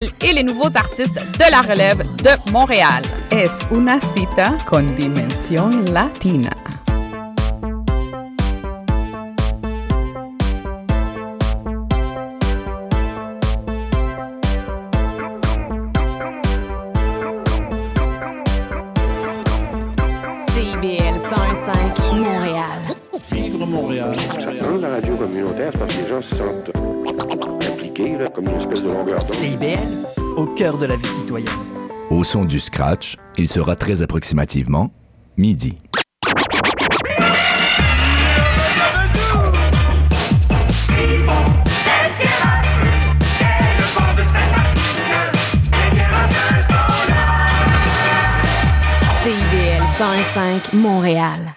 et les nouveaux artistes de la relève de Montréal. Es una cita con dimensión latina. Cœur de la vie citoyenne. Au son du scratch, il sera très approximativement midi. CIBL 105 Montréal.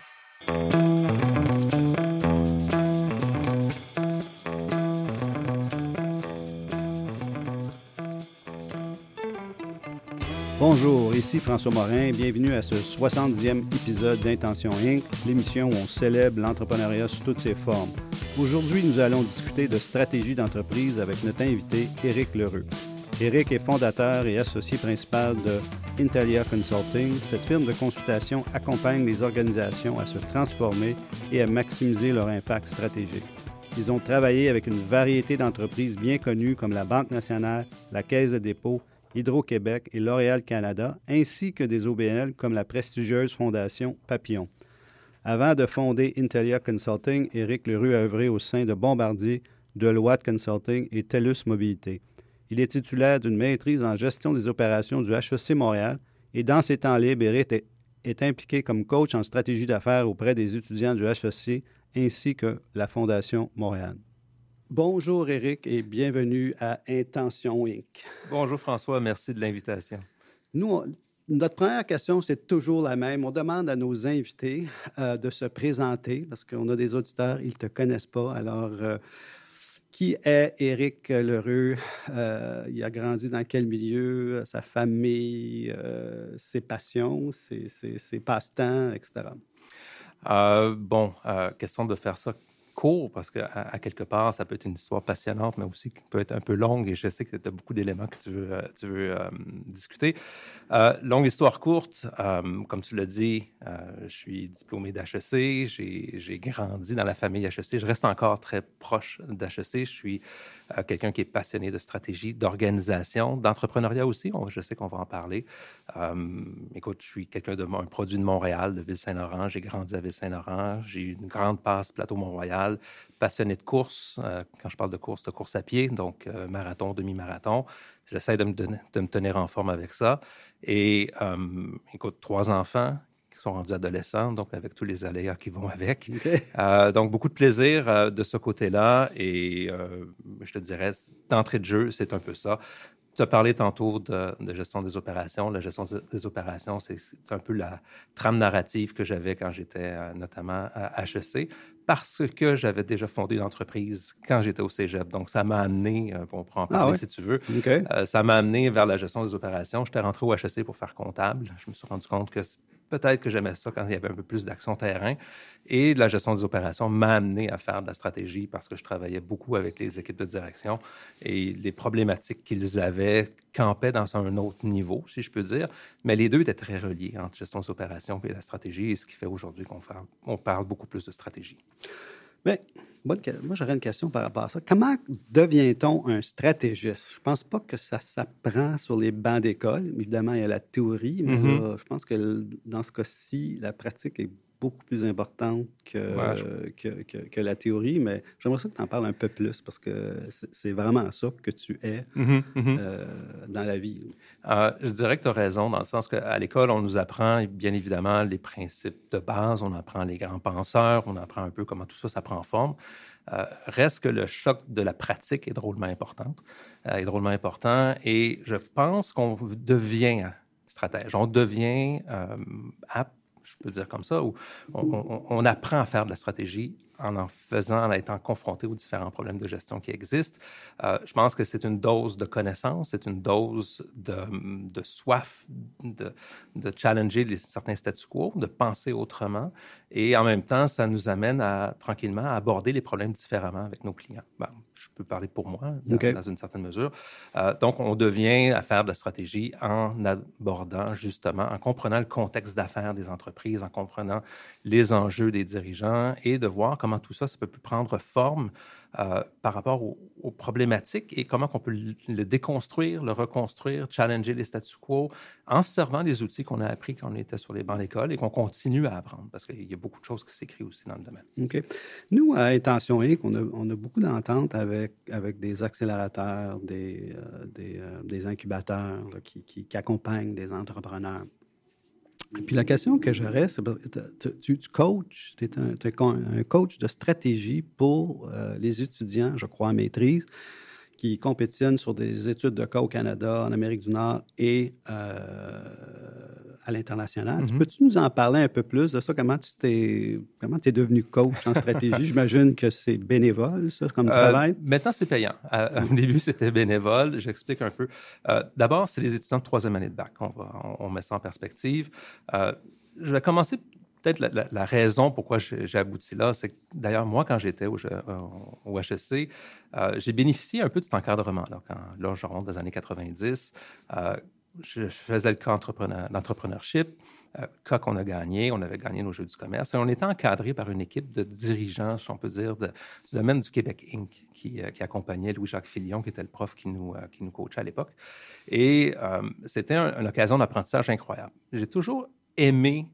Bonjour, ici François Morin. Bienvenue à ce 70e épisode d'Intention Inc., l'émission où on célèbre l'entrepreneuriat sous toutes ses formes. Aujourd'hui, nous allons discuter de stratégie d'entreprise avec notre invité, Éric Lheureux. Éric est fondateur et associé principal de Intelia Consulting. Cette firme de consultation accompagne les organisations à se transformer et à maximiser leur impact stratégique. Ils ont travaillé avec une variété d'entreprises bien connues comme la Banque nationale, la Caisse de dépôt, Hydro-Québec et L'Oréal Canada, ainsi que des OBNL comme la prestigieuse fondation Papillon. Avant de fonder Intelia Consulting, Éric Leroux a œuvré au sein de Bombardier, Deloitte Consulting et TELUS Mobilité. Il est titulaire d'une maîtrise en gestion des opérations du HEC Montréal et dans ses temps libres, Éric est, est impliqué comme coach en stratégie d'affaires auprès des étudiants du HEC ainsi que la Fondation Montréal. Bonjour Éric et bienvenue à Intention Inc. Bonjour François, merci de l'invitation. Nous, on- notre première question, c'est toujours la même. On demande à nos invités euh, de se présenter parce qu'on a des auditeurs, ils ne te connaissent pas. Alors, euh, qui est Éric Lheureux? Euh, il a grandi dans quel milieu? Sa famille, ses passions, ses, ses- ses passe-temps, etc. Bon, question de faire ça parce qu'à à quelque part, ça peut être une histoire passionnante, mais aussi qui peut être un peu longue et je sais que tu as beaucoup d'éléments que tu veux, euh, euh, discuter. Euh, longue histoire courte, comme tu l'as dit, je suis diplômé d'HEC, j'ai grandi dans la famille HEC, je reste encore très proche d'HEC, je suis euh, quelqu'un qui est passionné de stratégie, d'organisation, d'entrepreneuriat aussi, je sais qu'on va en parler. Euh, écoute, je suis quelqu'un de un produit de Montréal, de Ville-Saint-Laurent. J'ai grandi à Ville-Saint-Laurent. J'ai eu une grande passe plateau Mont-Royal. Passionné de course. euh, quand je parle de course, de course à pied, donc euh, marathon, demi-marathon. J'essaie de me, tenir en forme avec ça. Et écoute, trois enfants sont rendus adolescents, donc avec tous les aléas qui vont avec. Euh, donc, beaucoup de plaisir euh, de ce côté-là. Et euh, je te dirais, d'entrée de jeu, c'est un peu ça. Tu as parlé tantôt de, de gestion des opérations. La gestion des opérations, c'est un peu la trame narrative que j'avais quand j'étais notamment à HEC, parce que j'avais déjà fondé une entreprise quand j'étais au cégep. Donc, ça m'a amené, on pourra en parler ouais? si tu veux, euh, ça m'a amené vers la gestion des opérations. J'étais rentré au HEC pour faire comptable. Je me suis rendu compte que peut-être que j'aimais ça quand il y avait un peu plus d'action terrain. Et la gestion des opérations m'a amené à faire de la stratégie parce que je travaillais beaucoup avec les équipes de direction et les problématiques qu'ils avaient campaient dans un autre niveau, si je peux dire. Mais les deux étaient très reliés entre gestion des opérations et la stratégie, et ce qui fait aujourd'hui qu'on parle beaucoup plus de stratégie. Mais moi, j'aurais une question par rapport à ça. Comment devient-on un stratégiste? Je pense pas que ça s'apprend sur les bancs d'école. Évidemment, il y a la théorie, mais Mhm. là, je pense que dans ce cas-ci, la pratique est beaucoup plus importante que, Ouais, je- que, que- que la théorie. Mais j'aimerais ça que tu en parles un peu plus parce que c'est vraiment ça que tu es euh, dans la vie. Euh, je dirais que tu as raison, dans le sens qu'à l'école, on nous apprend bien évidemment les principes de base, on apprend les grands penseurs, on apprend un peu comment tout ça, ça prend forme. Euh, reste que le choc de la pratique est drôlement important, euh, est drôlement important, et je pense qu'on devient stratège, on devient euh, apte je peux dire comme ça, où on, apprend à faire de la stratégie en en faisant, en étant confronté aux différents problèmes de gestion qui existent. Euh, je pense que c'est une dose de connaissance, c'est une dose de, de soif de, de challenger les, certains statu quo, de penser autrement. Et en même temps, ça nous amène à tranquillement à aborder les problèmes différemment avec nos clients. Ben, je peux parler pour moi dans une certaine mesure. Euh, donc, on devient à faire de la stratégie en abordant justement, en comprenant le contexte d'affaires des entreprises, en comprenant les enjeux des dirigeants et de voir comment tout ça, ça peut prendre forme euh, par rapport aux, problématiques et comment on peut le, déconstruire, le reconstruire, challenger les statu quo en se servant des outils qu'on a appris quand on était sur les bancs d'école et qu'on continue à apprendre parce qu'il y a beaucoup de choses qui s'écrivent aussi dans le domaine. OK. Nous, à Intention Inc., on a, beaucoup d'ententes avec, avec des accélérateurs, des, euh, euh, des incubateurs qui, qui accompagnent des entrepreneurs. Puis la question que j'aurais, c'est tu, tu- coaches, tu es un- un coach de stratégie pour euh, les étudiants, je crois, en maîtrise, qui compétitionnent sur des études de cas au Canada, en Amérique du Nord et euh, à l'international. Mhm. Peux-tu nous en parler un peu plus de ça? Comment tu t'es, comment es devenu coach en stratégie? J'imagine que c'est bénévole, ça, comme Euh, travail. maintenant, c'est payant. Euh, au début, c'était bénévole. J'explique un peu. Euh, D'abord, c'est les étudiants de troisième année de bac. On, va, on, on met ça en perspective. Je vais commencer peut-être la, raison pourquoi j'ai abouti là. C'est d'ailleurs, moi, quand j'étais au, euh, au HEC, euh, j'ai bénéficié un peu de cet encadrement-là. Quand, là, je remonte des années 90. euh, je je faisais le cas entrepreneur- d'entrepreneurship, euh, cas qu'on a gagné, on avait gagné nos Jeux du commerce, et on était encadré par une équipe de dirigeants, si on peut dire, du domaine du Québec Inc., qui, euh, qui accompagnait Louis-Jacques Filion, qui était le prof qui nous, qui nous coachait à l'époque. Et c'était un- une occasion d'apprentissage incroyable. J'ai toujours aimé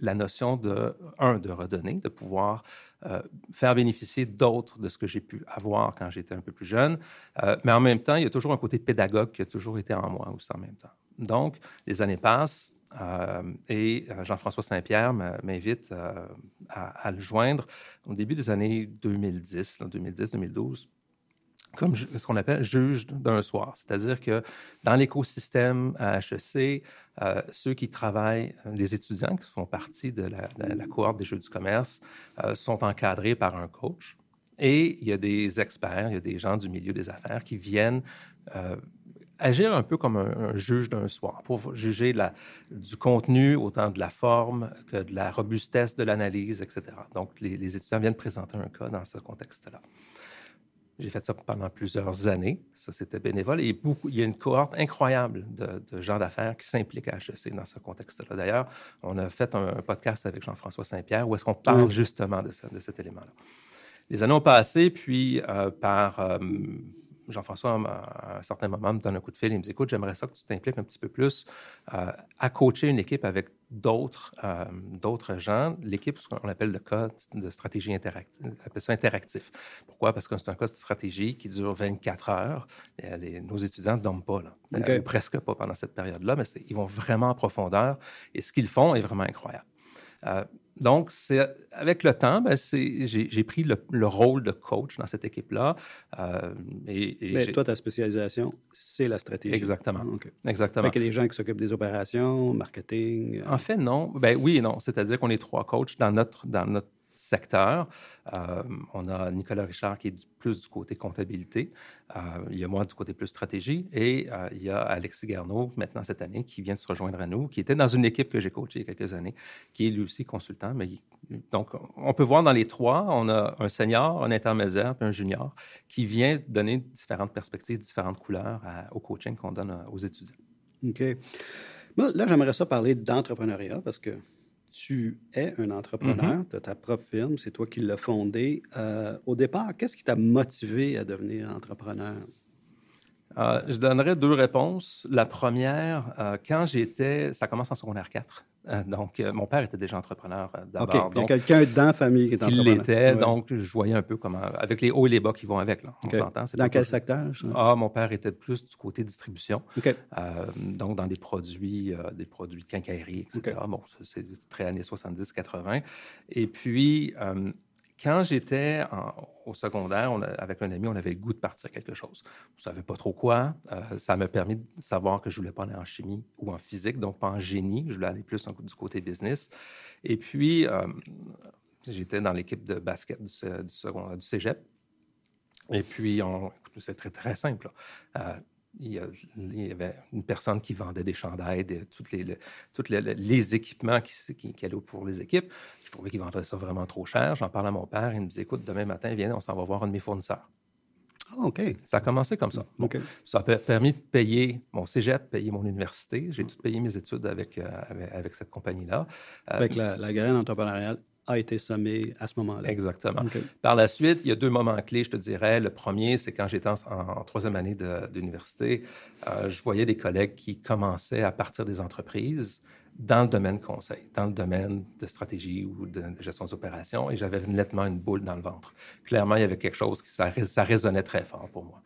la notion de, un, de redonner, de pouvoir euh, faire bénéficier d'autres de ce que j'ai pu avoir quand j'étais un peu plus jeune. Euh, mais en même temps, il y a toujours un côté pédagogue qui a toujours été en moi aussi en même temps. Donc, les années passent euh, et Jean-François Saint-Pierre m'invite à, à le joindre au début des années 2010, 2010-2012 comme ce qu'on appelle juge d'un soir. C'est-à-dire que dans l'écosystème à HEC, euh, ceux qui travaillent, les étudiants qui font partie de la, cohorte des Jeux du commerce, euh, sont encadrés par un coach. Et il y a des experts, il y a des gens du milieu des affaires qui viennent euh, agir un peu comme un, juge d'un soir pour juger du contenu, autant de la forme que de la robustesse de l'analyse, etc. Donc, les étudiants viennent présenter un cas dans ce contexte-là. J'ai fait ça pendant plusieurs années. Ça, c'était bénévole. Et beaucoup, il y a une cohorte incroyable de, de gens d'affaires qui s'impliquent à HEC dans ce contexte-là. D'ailleurs, on a fait un, un podcast avec Jean-François Saint-Pierre où est-ce qu'on parle Oui. justement de cet élément-là. Les années ont passé, puis euh, par euh, Jean-François, à un certain moment, me donne un coup de fil. Il me dit Écoute, j'aimerais ça que tu t'impliques un petit peu plus euh, à coacher une équipe avec d'autres euh, d'autres gens. L'équipe, ce qu'on appelle le cas de stratégie interactive, on appelle ça interactif. Pourquoi? Parce que c'est un cas de stratégie qui dure 24 heures. Et les- nos étudiants ne dorment pas, là. Euh, presque pas pendant cette période-là, mais ils vont vraiment en profondeur et ce qu'ils font est vraiment incroyable. Euh, donc, c'est avec le temps, ben, c'est- j'ai pris le, le rôle de coach dans cette équipe-là. euh, et, et Mais toi, ta spécialisation, c'est la stratégie. Exactement. Ah, OK. Exactement. Fait que les gens qui s'occupent des opérations, marketing. euh, En fait, non. Ben oui et non. C'est-à-dire qu'on est trois coachs dans notre, dans notre secteur. Euh, on a Nicolas Richard qui est plus du côté comptabilité. Euh, il y a moi du côté plus stratégie. Et euh, il y a Alexis Garneau, maintenant cette année, qui vient de se rejoindre à nous, qui était dans une équipe que j'ai coachée il y a quelques années, qui est lui aussi consultant. Mais donc, on peut voir dans les trois, on a un senior, un intermédiaire puis un junior qui vient donner différentes perspectives, différentes couleurs au coaching qu'on donne euh, aux étudiants. OK. Là, j'aimerais ça parler d'entrepreneuriat parce que tu es un entrepreneur, Mm-hmm. tu as ta propre firme, c'est toi qui l'as fondée. Euh, au départ, qu'est-ce qui t'a motivé à devenir entrepreneur? Euh, je donnerais deux réponses. La première, euh, quand j'étais, ça commence en secondaire 4. Euh, donc, euh, mon père était déjà entrepreneur euh, d'abord. Il y a donc, quelqu'un dans la famille qui est entrepreneur. l'était. Ouais. Donc, je voyais un peu comment, avec les hauts et les bas qui vont avec. Là. On s'entend. Dans quel secteur? Ah, mon père était plus du côté distribution. Euh, donc, dans des produits, euh, des produits de quincaillerie, etc. Bon, c'est c'est très années 70-80. Et puis, euh, quand j'étais au secondaire, on avec un ami, on avait le goût de partir quelque chose. On ne savait pas trop quoi. Euh, ça m'a permis de savoir que je voulais pas aller en chimie ou en physique, donc pas en génie. Je voulais aller plus du côté business. Et puis, euh, j'étais dans l'équipe de basket du, du, du cégep. Et puis, c'est très, très simple. Il y, avait une personne qui vendait des chandails, de, toutes les, toutes les, équipements qui, qui, allaient pour les équipes. Je trouvais qu'il vendait ça vraiment trop cher. J'en parlais à mon père. Il me disait Écoute, demain matin, viens, on s'en va voir un de mes fournisseurs. Ah, OK. Ça a commencé comme ça. ça a permis de payer mon cégep, payer mon université. J'ai tout payé mes études avec, euh, avec, cette compagnie-là. Avec la, la graine entrepreneuriale a été sommé à ce moment-là. Exactement. Par la suite, il y a deux moments clés, je te dirais. Le premier, c'est quand j'étais en, troisième année d'université, euh, je voyais des collègues qui commençaient à partir des entreprises dans le domaine conseil, dans le domaine de stratégie ou de gestion des opérations, et j'avais nettement une boule dans le ventre. Clairement, il y avait quelque chose qui ça, ça résonnait très fort pour moi.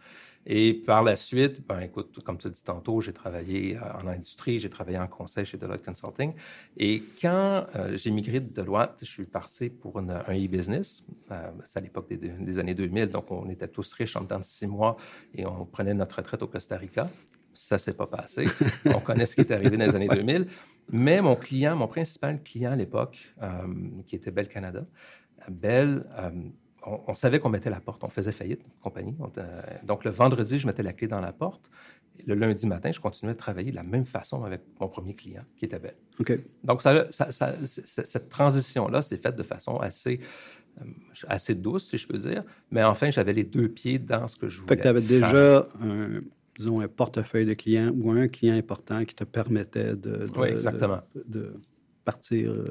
Et par la suite, ben, écoute, comme tu as dit tantôt, j'ai travaillé euh, en industrie, j'ai travaillé en conseil chez Deloitte Consulting. Et quand euh, j'ai migré de Deloitte, je suis parti pour un e-business. Euh, c'est à l'époque des, années 2000, donc on était tous riches en dedans de six mois et on prenait notre retraite au Costa Rica. Ça s'est pas passé. on connaît ce qui est arrivé dans les années 2000. Mais mon client, mon principal client à l'époque, qui était Bell Canada, Bell on, savait qu'on mettait la porte. On faisait faillite, compagnie. Euh, donc, le vendredi, je mettais la clé dans la porte. Le lundi matin, je continuais de travailler de la même façon avec mon premier client, qui était Belle. Donc, ça, cette transition-là s'est faite de façon assez, euh, assez douce, si je peux dire. Mais enfin, j'avais les deux pieds dans ce que je voulais. Fait que tu avais déjà un, disons, un portefeuille de clients ou un client important qui te permettait de, oui, exactement. de partir euh,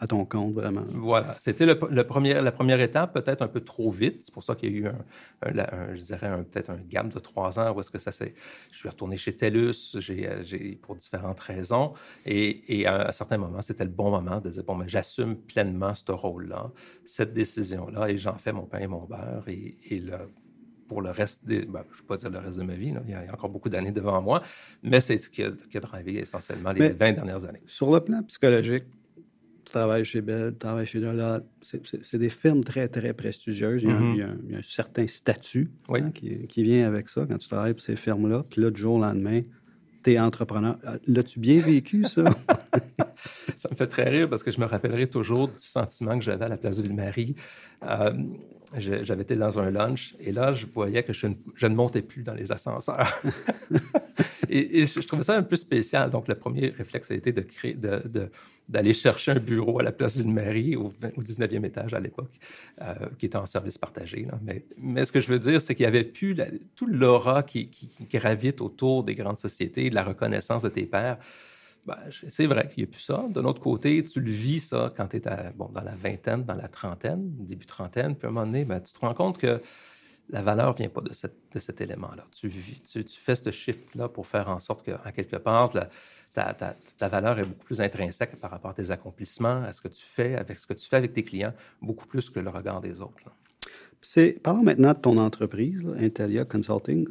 à ton compte, vraiment. Voilà. C'était le, premier, la première étape, peut-être un peu trop vite. C'est pour ça qu'il y a eu, un, je dirais, peut-être un gap de trois ans où est-ce que ça s'est... Je suis retourné chez TELUS euh, pour différentes raisons. Et, à un certain moment, c'était le bon moment de dire, bon, mais j'assume pleinement ce rôle-là, cette décision-là, et j'en fais mon pain et mon beurre. Et, et pour le reste des. Ben, je ne vais pas dire le reste de ma vie, il, y a, encore beaucoup d'années devant moi, mais c'est ce qui a, qui a drivé essentiellement les 20 dernières années. Sur le plan psychologique, tu travailles chez Bell, tu travailles chez Deloitte, c'est des firmes très, très prestigieuses. Il y a, mm-hmm. un, certain statut hein, qui, qui, vient avec ça quand tu travailles pour ces firmes-là. Puis là, du jour au lendemain, tu es entrepreneur. L'as-tu bien vécu, ça? ça me fait très rire parce que je me rappellerai toujours du sentiment que j'avais à la place de Ville-Marie. Euh, j'avais été dans un lunch et là, je voyais que je ne, montais plus dans les ascenseurs. et, je trouvais ça un peu spécial. Donc, le premier réflexe a été de d'aller chercher un bureau à la place d'une mairie au, 19e étage à l'époque, euh, qui était en service partagé. Mais, mais, ce que je veux dire, c'est qu'il y avait plus tout l'aura qui, qui, qui, gravite autour des grandes sociétés, de la reconnaissance de tes pairs. Ben, c'est vrai qu'il n'y a plus ça. De l'autre côté, tu le vis ça quand tu es dans la vingtaine, dans la trentaine, début trentaine, puis à un moment donné, ben, tu te rends compte que la valeur ne vient pas de, cet élément-là. Tu, fais ce shift-là pour faire en sorte qu'en quelque part, ta, ta, valeur est beaucoup plus intrinsèque par rapport à tes accomplissements, à ce que tu fais, avec ce que tu fais avec tes clients, beaucoup plus que le regard des autres. Parlons maintenant de ton entreprise, Intelia Consulting.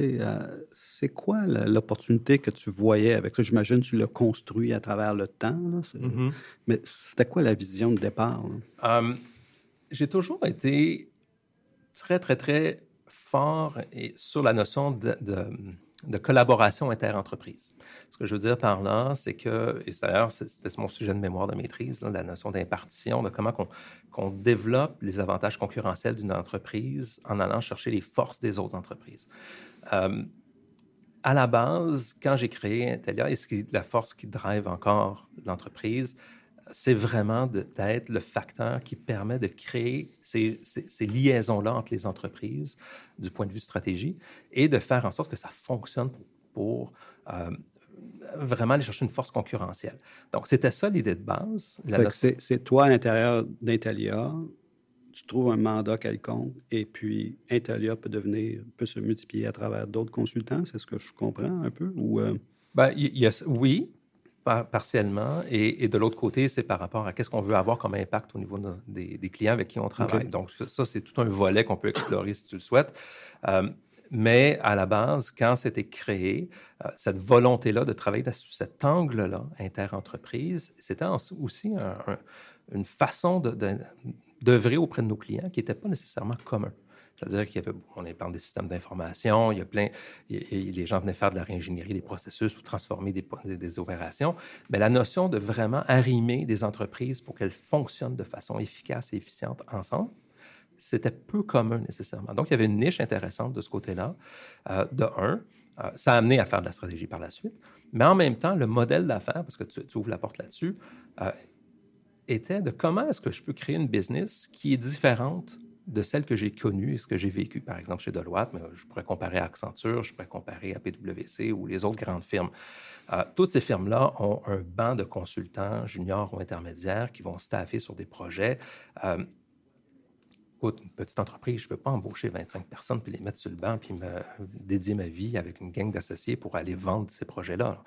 Euh, c'est quoi l'opportunité que tu voyais avec ça? J'imagine que tu l'as construit à travers le temps. Mm-hmm. Mais c'était quoi la vision de départ? Hum, j'ai toujours été très, très, très fort et sur la notion de de collaboration interentreprise. Ce que je veux dire par là, c'est que, et d'ailleurs, c'était mon sujet de mémoire de maîtrise, la notion d'impartition, de comment qu'on développe les avantages concurrentiels d'une entreprise en allant chercher les forces des autres entreprises. Euh, à la base, quand j'ai créé Intelia, et ce qui, la force qui drive encore l'entreprise, c'est vraiment d'être le facteur qui permet de créer ces, liaisons-là entre les entreprises du point de vue stratégie et de faire en sorte que ça fonctionne pour, euh, vraiment aller chercher une force concurrentielle. Donc, c'était ça l'idée de base. C'est toi à l'intérieur d'Intelia, tu trouves un mandat quelconque et puis Intelia peut devenir, peut se multiplier à travers d'autres consultants. C'est ce que je comprends un peu? Ou, euh? ben, oui, partiellement. Et, de l'autre côté, c'est par rapport à qu'est-ce qu'on veut avoir comme impact au niveau des, clients avec qui on travaille. Donc, ça, c'est tout un volet qu'on peut explorer si tu le souhaites. Euh, mais à la base, quand c'était créé, euh, cette volonté-là de travailler sous cet angle-là, inter-entreprise, c'était aussi une façon de, d'œuvrer auprès de nos clients qui n'étaient pas nécessairement communs. C'est-à-dire qu'il y avait, on des systèmes d'information, il y a plein, les gens venaient faire de la réingénierie des processus ou transformer des, des, opérations. Mais la notion de vraiment arrimer des entreprises pour qu'elles fonctionnent de façon efficace et efficiente ensemble, c'était peu commun nécessairement. Donc, il y avait une niche intéressante de ce côté-là. Euh, de un, euh, ça a amené à faire de la stratégie par la suite. Mais en même temps, le modèle d'affaires, parce que tu, ouvres la porte là-dessus, euh, était de comment est-ce que je peux créer une business qui est différente de celle que j'ai connue et ce que j'ai vécu, par exemple, chez Deloitte, mais je pourrais comparer à Accenture, je pourrais comparer à PwC ou les autres grandes firmes. Euh, toutes ces firmes-là ont un banc de consultants juniors ou intermédiaires qui vont staffer sur des projets. Euh, une petite entreprise, je ne peux pas embaucher 25 personnes puis les mettre sur le banc puis me dédier ma vie avec une gang d'associés pour aller vendre ces projets-là.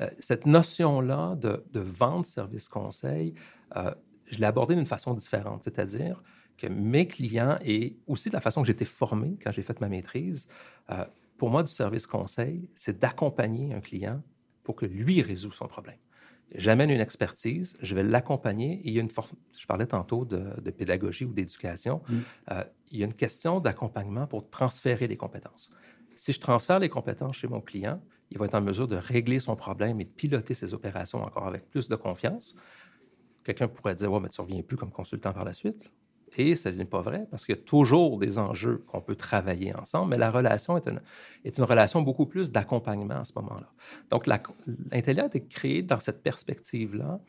Euh, cette notion-là de, de vendre service conseil, euh, je l'ai abordée d'une façon différente, c'est-à-dire que mes clients et aussi de la façon que j'étais formé quand j'ai fait ma maîtrise, euh, pour moi, du service conseil, c'est d'accompagner un client pour que lui résout son problème. J'amène une expertise, je vais l'accompagner et il y a une force. Je parlais tantôt de, pédagogie ou d'éducation. Mm. Euh, il y a une question d'accompagnement pour transférer les compétences. Si je transfère les compétences chez mon client, il va être en mesure de régler son problème et de piloter ses opérations encore avec plus de confiance. Quelqu'un pourrait dire Ouais, mais tu ne reviens plus comme consultant par la suite. Et ce n'est pas vrai parce qu'il y a toujours des enjeux qu'on peut travailler ensemble, mais la relation est une, est une relation beaucoup plus d'accompagnement à ce moment-là. Donc, l'intelligence est créée dans cette perspective-là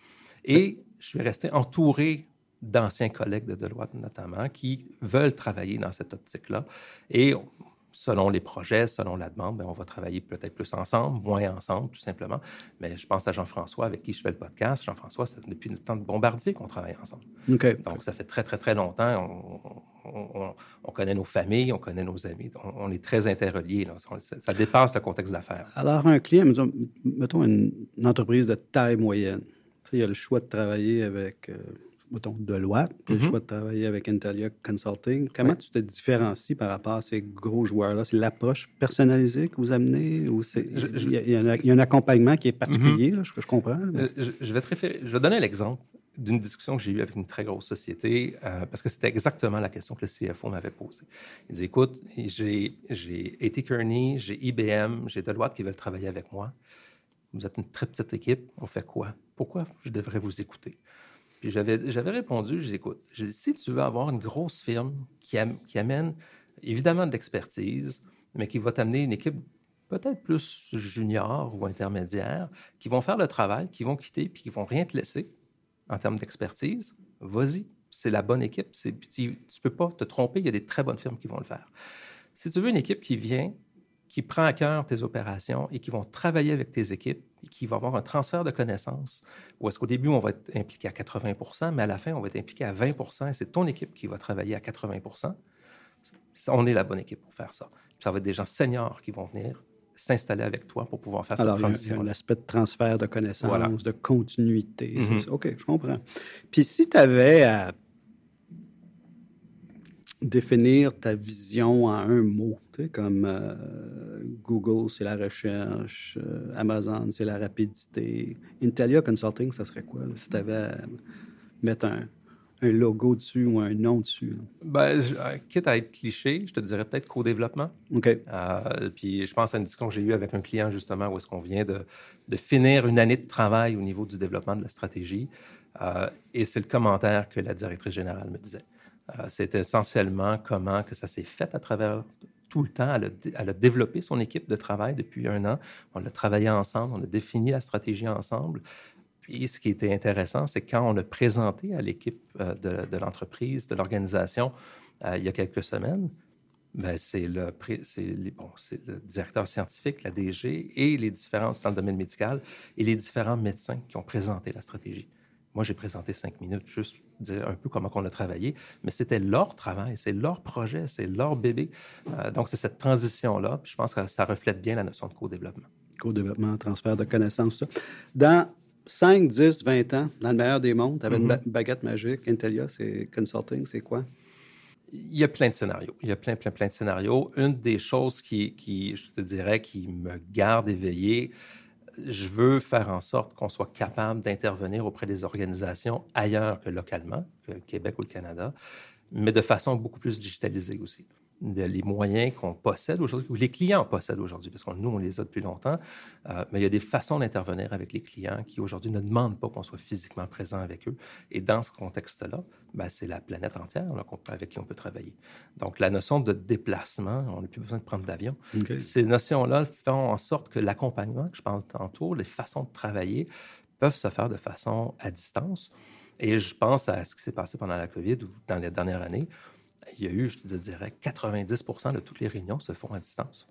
et je suis resté entouré d'anciens collègues de Deloitte notamment qui veulent travailler dans cette optique-là. Et selon les projets, selon la demande, ben, on va travailler peut-être plus ensemble, moins ensemble, tout simplement. Mais je pense à Jean-François, avec qui je fais le podcast. Jean-François, c'est depuis le temps de Bombardier qu'on travaille ensemble. Donc, ça fait très, très, très longtemps. On, connaît nos familles, on connaît nos amis. On, est très interreliés. Ça, dépasse le contexte d'affaires. Alors, un client, mettons une, entreprise de taille moyenne. il y a le choix de travailler avec... Euh, mettons, Deloitte, puis le mhm. choix de travailler avec Intellia Consulting. Comment tu te différencies par rapport à ces gros joueurs-là? C'est l'approche personnalisée que vous amenez ou il, y a, un accompagnement qui est particulier, mhm. là, je, comprends? Euh, je, vais te référer, je vais donner l'exemple d'une discussion que j'ai eue avec une très grosse société, euh, parce que c'était exactement la question que le CFO m'avait posée. Il dit, écoute, j'ai A.T. Kearney, j'ai IBM, j'ai Deloitte qui veulent travailler avec moi. Vous êtes une très petite équipe, on fait quoi? Pourquoi je devrais vous écouter? Puis j'avais, répondu, je dis, écoute, si tu veux avoir une grosse firme qui, amène évidemment de l'expertise, mais qui va t'amener une équipe peut-être plus junior ou intermédiaire, qui vont faire le travail, qui vont quitter, puis qui vont rien te laisser en termes d'expertise, vas-y. C'est la bonne équipe. tu ne peux pas te tromper, il y a des très bonnes firmes qui vont le faire. Si tu veux une équipe qui vient, qui prend à cœur tes opérations et qui vont travailler avec tes équipes qui va avoir un transfert de connaissances, ou est-ce qu'au début, on va être impliqué à 80% mais à la fin, on va être impliqué à 20 et c'est ton équipe qui va travailler à 80% on est la bonne équipe pour faire ça. ça va être des gens seniors qui vont venir s'installer avec toi pour pouvoir faire cette transition. Alors, l'aspect de transfert de connaissances, de continuité. Mm-hmm. OK, je comprends. Puis si tu avais à définir ta vision en un mot, comme euh, Google, c'est la recherche, euh, Amazon, c'est la rapidité. Intellia Consulting, ça serait quoi si tu avais à mettre un, logo dessus ou un nom dessus? Ben, euh, quitte à être cliché, je te dirais peut-être co-développement. OK. puis je pense à une discussion que j'ai eue avec un client justement où est-ce qu'on vient de, de, finir une année de travail au niveau du développement de la stratégie. et c'est le commentaire que la directrice générale me disait. Euh, c'est essentiellement comment que ça s'est fait à travers tout le temps. Elle a, développé son équipe de travail depuis un an. On a travaillé ensemble, on a défini la stratégie ensemble. Puis ce qui était intéressant, c'est quand on a présenté à l'équipe euh, de, l'entreprise, de l'organisation, euh, il y a quelques semaines, ben, c'est le, le, directeur scientifique, la DG et les différents dans le domaine médical et les différents médecins qui ont présenté la stratégie. Moi, j'ai présenté cinq minutes, juste dire un peu comment on a travaillé, mais c'était leur travail, c'est leur projet, c'est leur bébé. Euh, donc, c'est cette transition-là. Je pense que ça reflète bien la notion de co-développement. Co-développement, transfert de connaissances. Ça. Dans 5, 10, 20 ans, dans le meilleur des mondes, tu avais une mm-hmm. baguette magique, Intelia, c'est consulting, c'est quoi? Il y a plein de scénarios. Il y a plein, plein, plein de scénarios. Une des choses qui, qui je te dirais, qui me garde éveillé, je veux faire en sorte qu'on soit capable d'intervenir auprès des organisations ailleurs que localement, que Québec ou le Canada, mais de façon beaucoup plus digitalisée aussi les moyens qu'on possède aujourd'hui, ou les clients possèdent aujourd'hui, parce que nous, on les a depuis longtemps, euh, mais il y a des façons d'intervenir avec les clients qui aujourd'hui ne demandent pas qu'on soit physiquement présent avec eux. Et dans ce contexte-là, ben, c'est la planète entière avec qui on peut travailler. Donc, la notion de déplacement, on n'a plus besoin de prendre d'avion. Ces notions-là font en sorte que l'accompagnement, que je parle tantôt, les façons de travailler, peuvent se faire de façon à distance. Et je pense à ce qui s'est passé pendant la COVID ou dans les dernières années il y a eu, je te dirais, 90 de toutes les réunions se font à distance.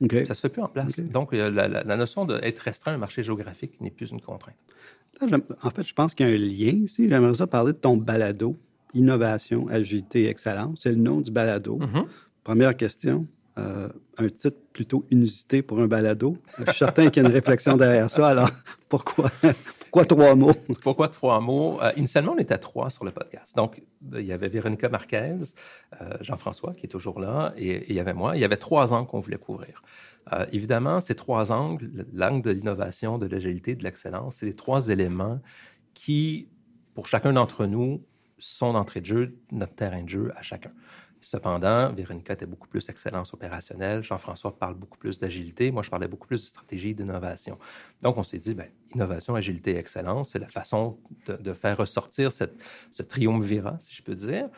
Ça ne se fait plus en place. Donc, la, la, notion d'être restreint à un marché géographique n'est plus une contrainte. en fait, je pense qu'il y a un lien ici. J'aimerais ça parler de ton balado, Innovation, Agilité, Excellence. C'est le nom du balado. Mm-hmm. Première question. Euh, un titre plutôt inusité pour un balado. Je suis certain qu'il y a une réflexion derrière ça. Alors, pourquoi, pourquoi trois mots? Pourquoi trois mots? Euh, initialement, on était trois sur le podcast. Donc, il y avait Véronica Marquez, euh, Jean-François, qui est toujours là, et, il y avait moi. Il y avait trois angles qu'on voulait couvrir. Euh, évidemment, ces trois angles, l'angle de l'innovation, de l'agilité, de l'excellence, c'est les trois éléments qui, pour chacun d'entre nous, sont d'entrée de jeu, notre terrain de jeu à chacun. Cependant, Véronica était beaucoup plus excellence opérationnelle. Jean-François parle beaucoup plus d'agilité. Moi, je parlais beaucoup plus de stratégie d'innovation. Donc, on s'est dit, ben, innovation, agilité excellence, c'est la façon de, faire ressortir cette, ce triumvirat, si je peux dire.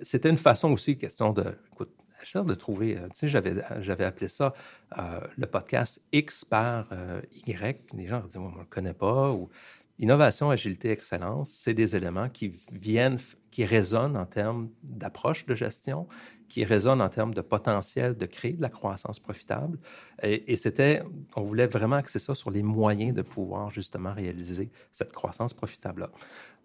C'était une façon aussi, question de, écoute, de trouver, euh, tu sais, j'avais, appelé ça euh, le podcast X par euh, Y. Les gens disent, moi, on ne le connaît pas. Ou innovation, agilité, excellence, c'est des éléments qui viennent qui résonne en termes d'approche de gestion, qui résonne en termes de potentiel de créer de la croissance profitable. Et, c'était, on voulait vraiment axer ça sur les moyens de pouvoir justement réaliser cette croissance profitable-là.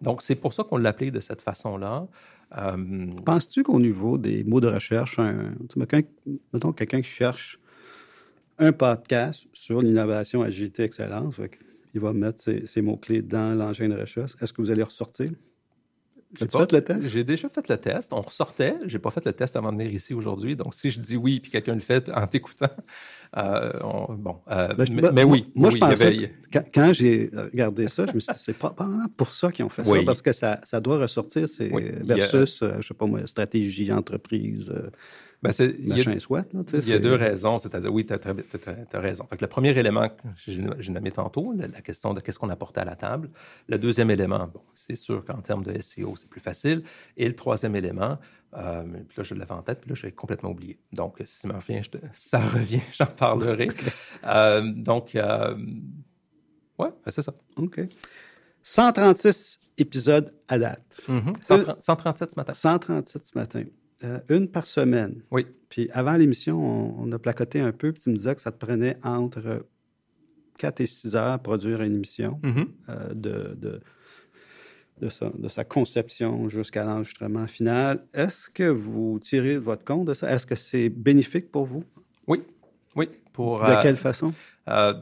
Donc, c'est pour ça qu'on l'appelait de cette façon-là. Euh, Penses-tu qu'au niveau des mots de recherche, un, mettons quelqu'un qui cherche un podcast sur l'innovation, agilité, excellence, il va mettre ces mots-clés dans l'engin de recherche. Est-ce que vous allez ressortir? J'ai fait le test? J'ai déjà fait le test. On ressortait. J'ai pas fait le test avant de venir ici aujourd'hui. Donc, si je dis oui puis quelqu'un le fait en t'écoutant, euh, bon. Euh, ben, mais, oui. Moi, je pensais quand, j'ai regardé ça, je me suis dit, c'est probablement pour ça qu'ils ont fait ça, parce que ça, ça doit ressortir c'est versus, euh, je sais pas moi, stratégie, entreprise. Ben il y a, deux raisons, c'est-à-dire, oui, tu as, raison. Fait le premier élément que j'ai nommé tantôt, la, question de qu'est-ce qu'on apporte à la table. Le deuxième élément, bon, c'est sûr qu'en termes de SEO, c'est plus facile. Et le troisième élément, euh, puis là, je l'avais en tête, puis là, je l'ai complètement oublié. Donc, si ça revient, ça revient j'en parlerai. Euh, donc, euh, ouais, ben, c'est ça. OK. 136 épisodes à date. 137 mm-hmm. ce matin. 137 ce matin. Euh, une par semaine. Oui. Puis avant l'émission, on, a placoté un peu, puis tu me disais que ça te prenait entre 4 et 6 heures à produire une émission mm-hmm. euh, de, de, de, sa, conception jusqu'à l'enregistrement final. Est-ce que vous tirez votre compte de ça? Est-ce que c'est bénéfique pour vous? Oui. Oui. Pour, de quelle façon?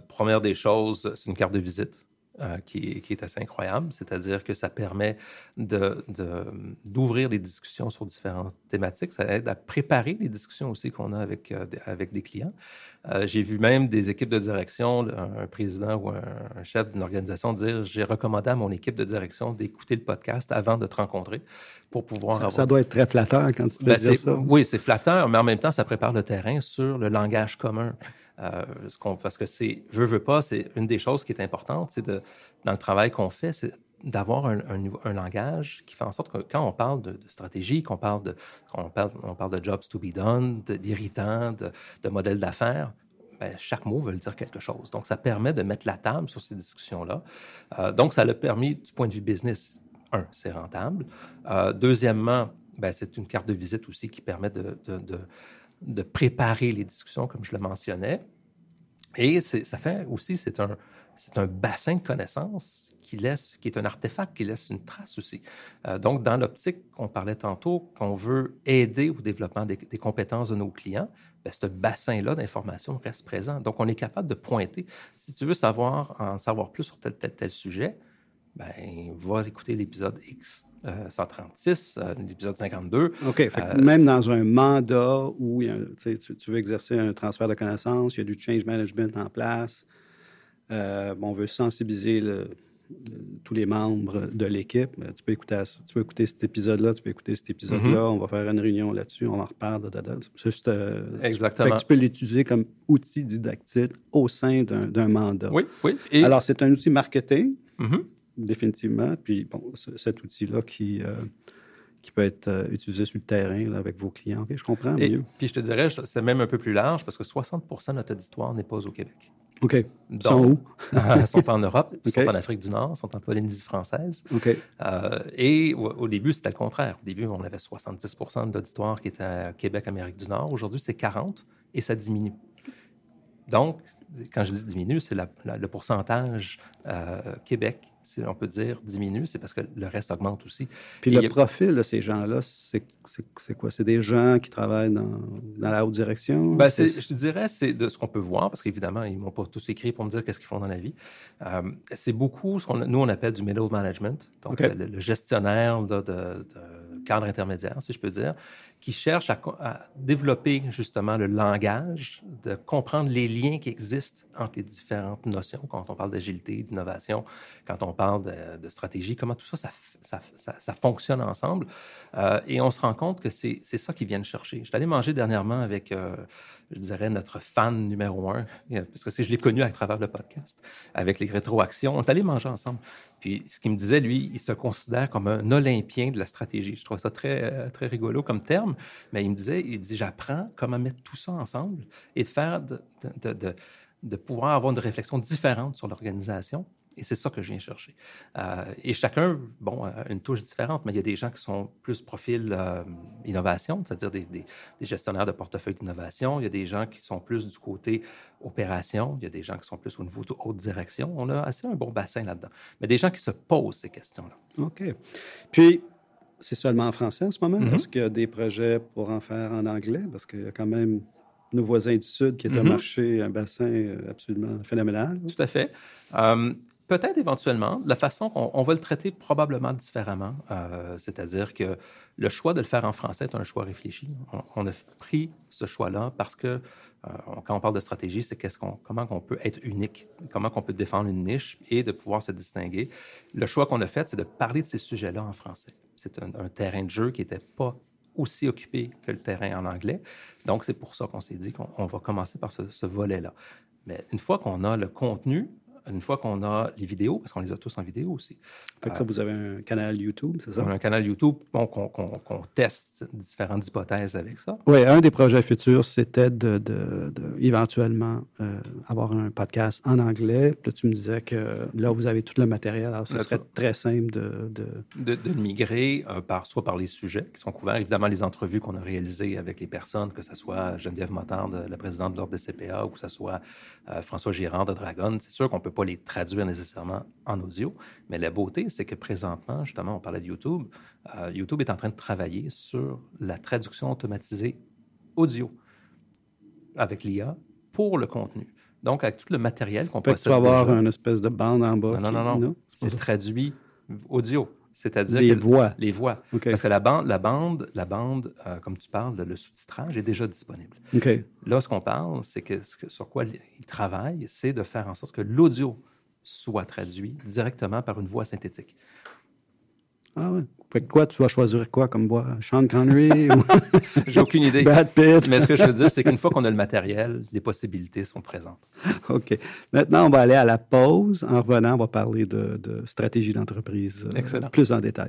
première des choses, c'est une carte de visite. Euh, qui, est assez incroyable, c'est-à-dire que ça permet d'ouvrir de, des discussions sur différentes thématiques, ça aide à préparer les discussions aussi qu'on a avec, euh, des, avec des clients. Euh, j'ai vu même des équipes de direction, un, président ou un, chef d'une organisation dire j'ai recommandé à mon équipe de direction d'écouter le podcast avant de te rencontrer pour pouvoir ça, avoir... ça doit être très flatteur quand tu ben, dis ça. Oui, c'est flatteur, mais en même temps, ça prépare le terrain sur le langage commun. Euh, parce que c'est, veux, veux pas, c'est une des choses qui est importante, c'est dans le travail qu'on fait, c'est d'avoir un, langage qui fait en sorte que quand on parle de, stratégie, qu'on parle de, parle, de jobs to be done, d'irritants, de, modèles d'affaires, ben, chaque mot veut dire quelque chose. Donc, ça permet de mettre la table sur ces discussions-là. Euh, donc, ça l'a permis du point de vue business. Un, c'est rentable. Euh, deuxièmement, ben, c'est une carte de visite aussi qui permet de préparer les discussions, comme je le mentionnais. Et ça fait aussi, c'est un, un bassin de connaissances qui laisse, qui est un artefact qui laisse une trace aussi. Euh, donc, dans l'optique qu'on parlait tantôt, qu'on veut aider au développement des, compétences de nos clients, bien, ce bassin-là d'informations reste présent. Donc, on est capable de pointer. Si tu veux savoir en savoir plus sur tel, tel, tel sujet, ben, va écouter l'épisode X 136, euh, euh, l'épisode 52. OK. Euh, même dans un mandat où tu, veux exercer un transfert de connaissances, il y a du change management en place, on veut sensibiliser le- le- tous les membres de l'équipe. Tu peux écouter, tu peux écouter cet épisode-là, tu peux écouter cet épisode-là. On va faire une réunion là-dessus, on en reparle. da, da, da. C'est juste, euh, Exactement. fait que tu peux l'utiliser comme outil didactique au sein d'un mandat. Oui, oui. Et, Alors, c'est un outil marketing, Mhm. Définitivement. Puis, bon, cet outil-là qui, euh, qui peut être euh, utilisé sur le terrain là, avec vos clients. Je comprends et- mieux. puis je te dirais, c'est même un peu plus large parce que 60% de notre auditoire n'est pas au Québec. OK. Ils Donc, sont où? Ils sont en Europe, ils OK. sont en Afrique du Nord, ils sont en Polynésie française. OK. Euh, et au, au début, c'était le contraire. Au début, on avait 70 de l'auditoire qui était à Québec, Amérique du Nord. Aujourd'hui, c'est 40 et ça diminue. Donc, quand je dis diminue, c'est le pourcentage euh, Québec, si on peut dire, diminue. C'est parce que le reste augmente aussi. Puis Et le a- profil de ces gens-là, c'est quoi? C'est des gens qui travaillent dans, dans la haute direction? Ben, je dirais, c'est de ce qu'on peut voir, parce qu'évidemment, ils m'ont pas tous écrit pour me dire qu'est-ce qu'ils font dans la vie. Euh, c'est beaucoup ce qu'on nous, on appelle du middle management, donc le, le gestionnaire là, de, de cadre intermédiaire, si je peux dire, qui cherche à, développer justement le langage, de comprendre les liens qui existent entre les différentes notions, quand on parle d'agilité, d'innovation, quand on parle de, stratégie, comment tout ça, ça, ça, fonctionne ensemble. Euh, et on se rend compte que c'est ça qu'ils viennent chercher. Je suis allé manger dernièrement avec, euh, je dirais, notre fan numéro un, euh, parce que je l'ai connu à travers le podcast, avec les rétroactions. On est allé manger ensemble. Puis ce qu'il me disait, lui, il se considère comme un Olympien de la stratégie. Je trouve ça très, très rigolo comme terme, mais il me disait, il dit, j'apprends comment mettre tout ça ensemble et de faire, de, de, de, pouvoir avoir une réflexion différente sur l'organisation. Et c'est ça que je viens chercher. Euh, et chacun, bon, a une touche différente, mais il y a des gens qui sont plus profil euh, innovation, c'est-à-dire des gestionnaires de portefeuille d'innovation. Il y a des gens qui sont plus du côté opération. Il y a des gens qui sont plus au niveau de haute direction. On a assez un bon bassin là-dedans. Mais des gens qui se posent ces questions-là. OK. Puis, c'est seulement en français en ce moment? Mhm. Est-ce qu'il y a des projets pour en faire en anglais? Parce qu'il y a quand même nos voisins du Sud qui est un Mhm. marché, un bassin euh, absolument phénoménal. Tout à fait. Euh, Peut-être éventuellement, la façon qu'on on va le traiter probablement différemment, euh, c'est-à-dire que le choix de le faire en français est un choix réfléchi. On, on a pris ce choix-là parce que euh, on- quand on parle de stratégie, c'est qu'est-ce qu'on, comment on peut être unique, comment on peut défendre une niche et de pouvoir se distinguer. Le choix qu'on a fait, c'est de parler de ces sujets-là en français. C'est un, terrain de jeu qui n'était pas aussi occupé que le terrain en anglais. Donc, c'est pour ça qu'on s'est dit qu'on on va commencer par ce, ce volet-là. Mais une fois qu'on a le contenu, une fois qu'on a les vidéos, parce qu'on les a tous en vidéo aussi, Fait que ça, vous avez un canal YouTube, c'est ça? on a un canal YouTube bon, qu'on teste différentes hypothèses avec ça. Oui, un des projets futurs, c'était de, de- de éventuellement euh, avoir un podcast en anglais. Puis là, tu me disais que là, vous avez tout le matériel. Alors, ce serait très simple de... de- de, migrer euh, par, soit par les sujets qui sont couverts, évidemment les entrevues qu'on a réalisées avec les personnes, que ce soit Geneviève Motard, de- la présidente de l'Ordre des CPA, ou que ce soit euh, François Girard de Dragon. C'est sûr qu'on peut pas les traduire nécessairement en audio, mais la beauté, c'est que présentement, justement, on parlait de YouTube, euh, YouTube est en train de travailler sur la traduction automatisée audio avec l'IA pour le contenu. Donc, avec tout le matériel qu'on tu possède vas avoir déjà. une espèce de bande en bas. Non, non, qui- non, non. c'est traduit audio. C'est-à-dire Les voix. les voix. Parce que la bande, la bande, la bande euh, comme tu parles, le sous-titrage est déjà disponible. Là, ce qu'on parle, c'est que, ce que- sur quoi il travaille, c'est de faire en sorte que l'audio soit traduit directement par une voix synthétique. Ah ouais. Fait que quoi, tu vas choisir quoi comme voix? Sean Connery ou J'ai aucune idée. Brad Pitt? Mais ce que je veux dire, c'est qu'une fois qu'on a le matériel, les possibilités sont présentes. OK. Maintenant, on va aller à la pause. En revenant, on va parler de, de stratégie d'entreprise euh, plus en détail.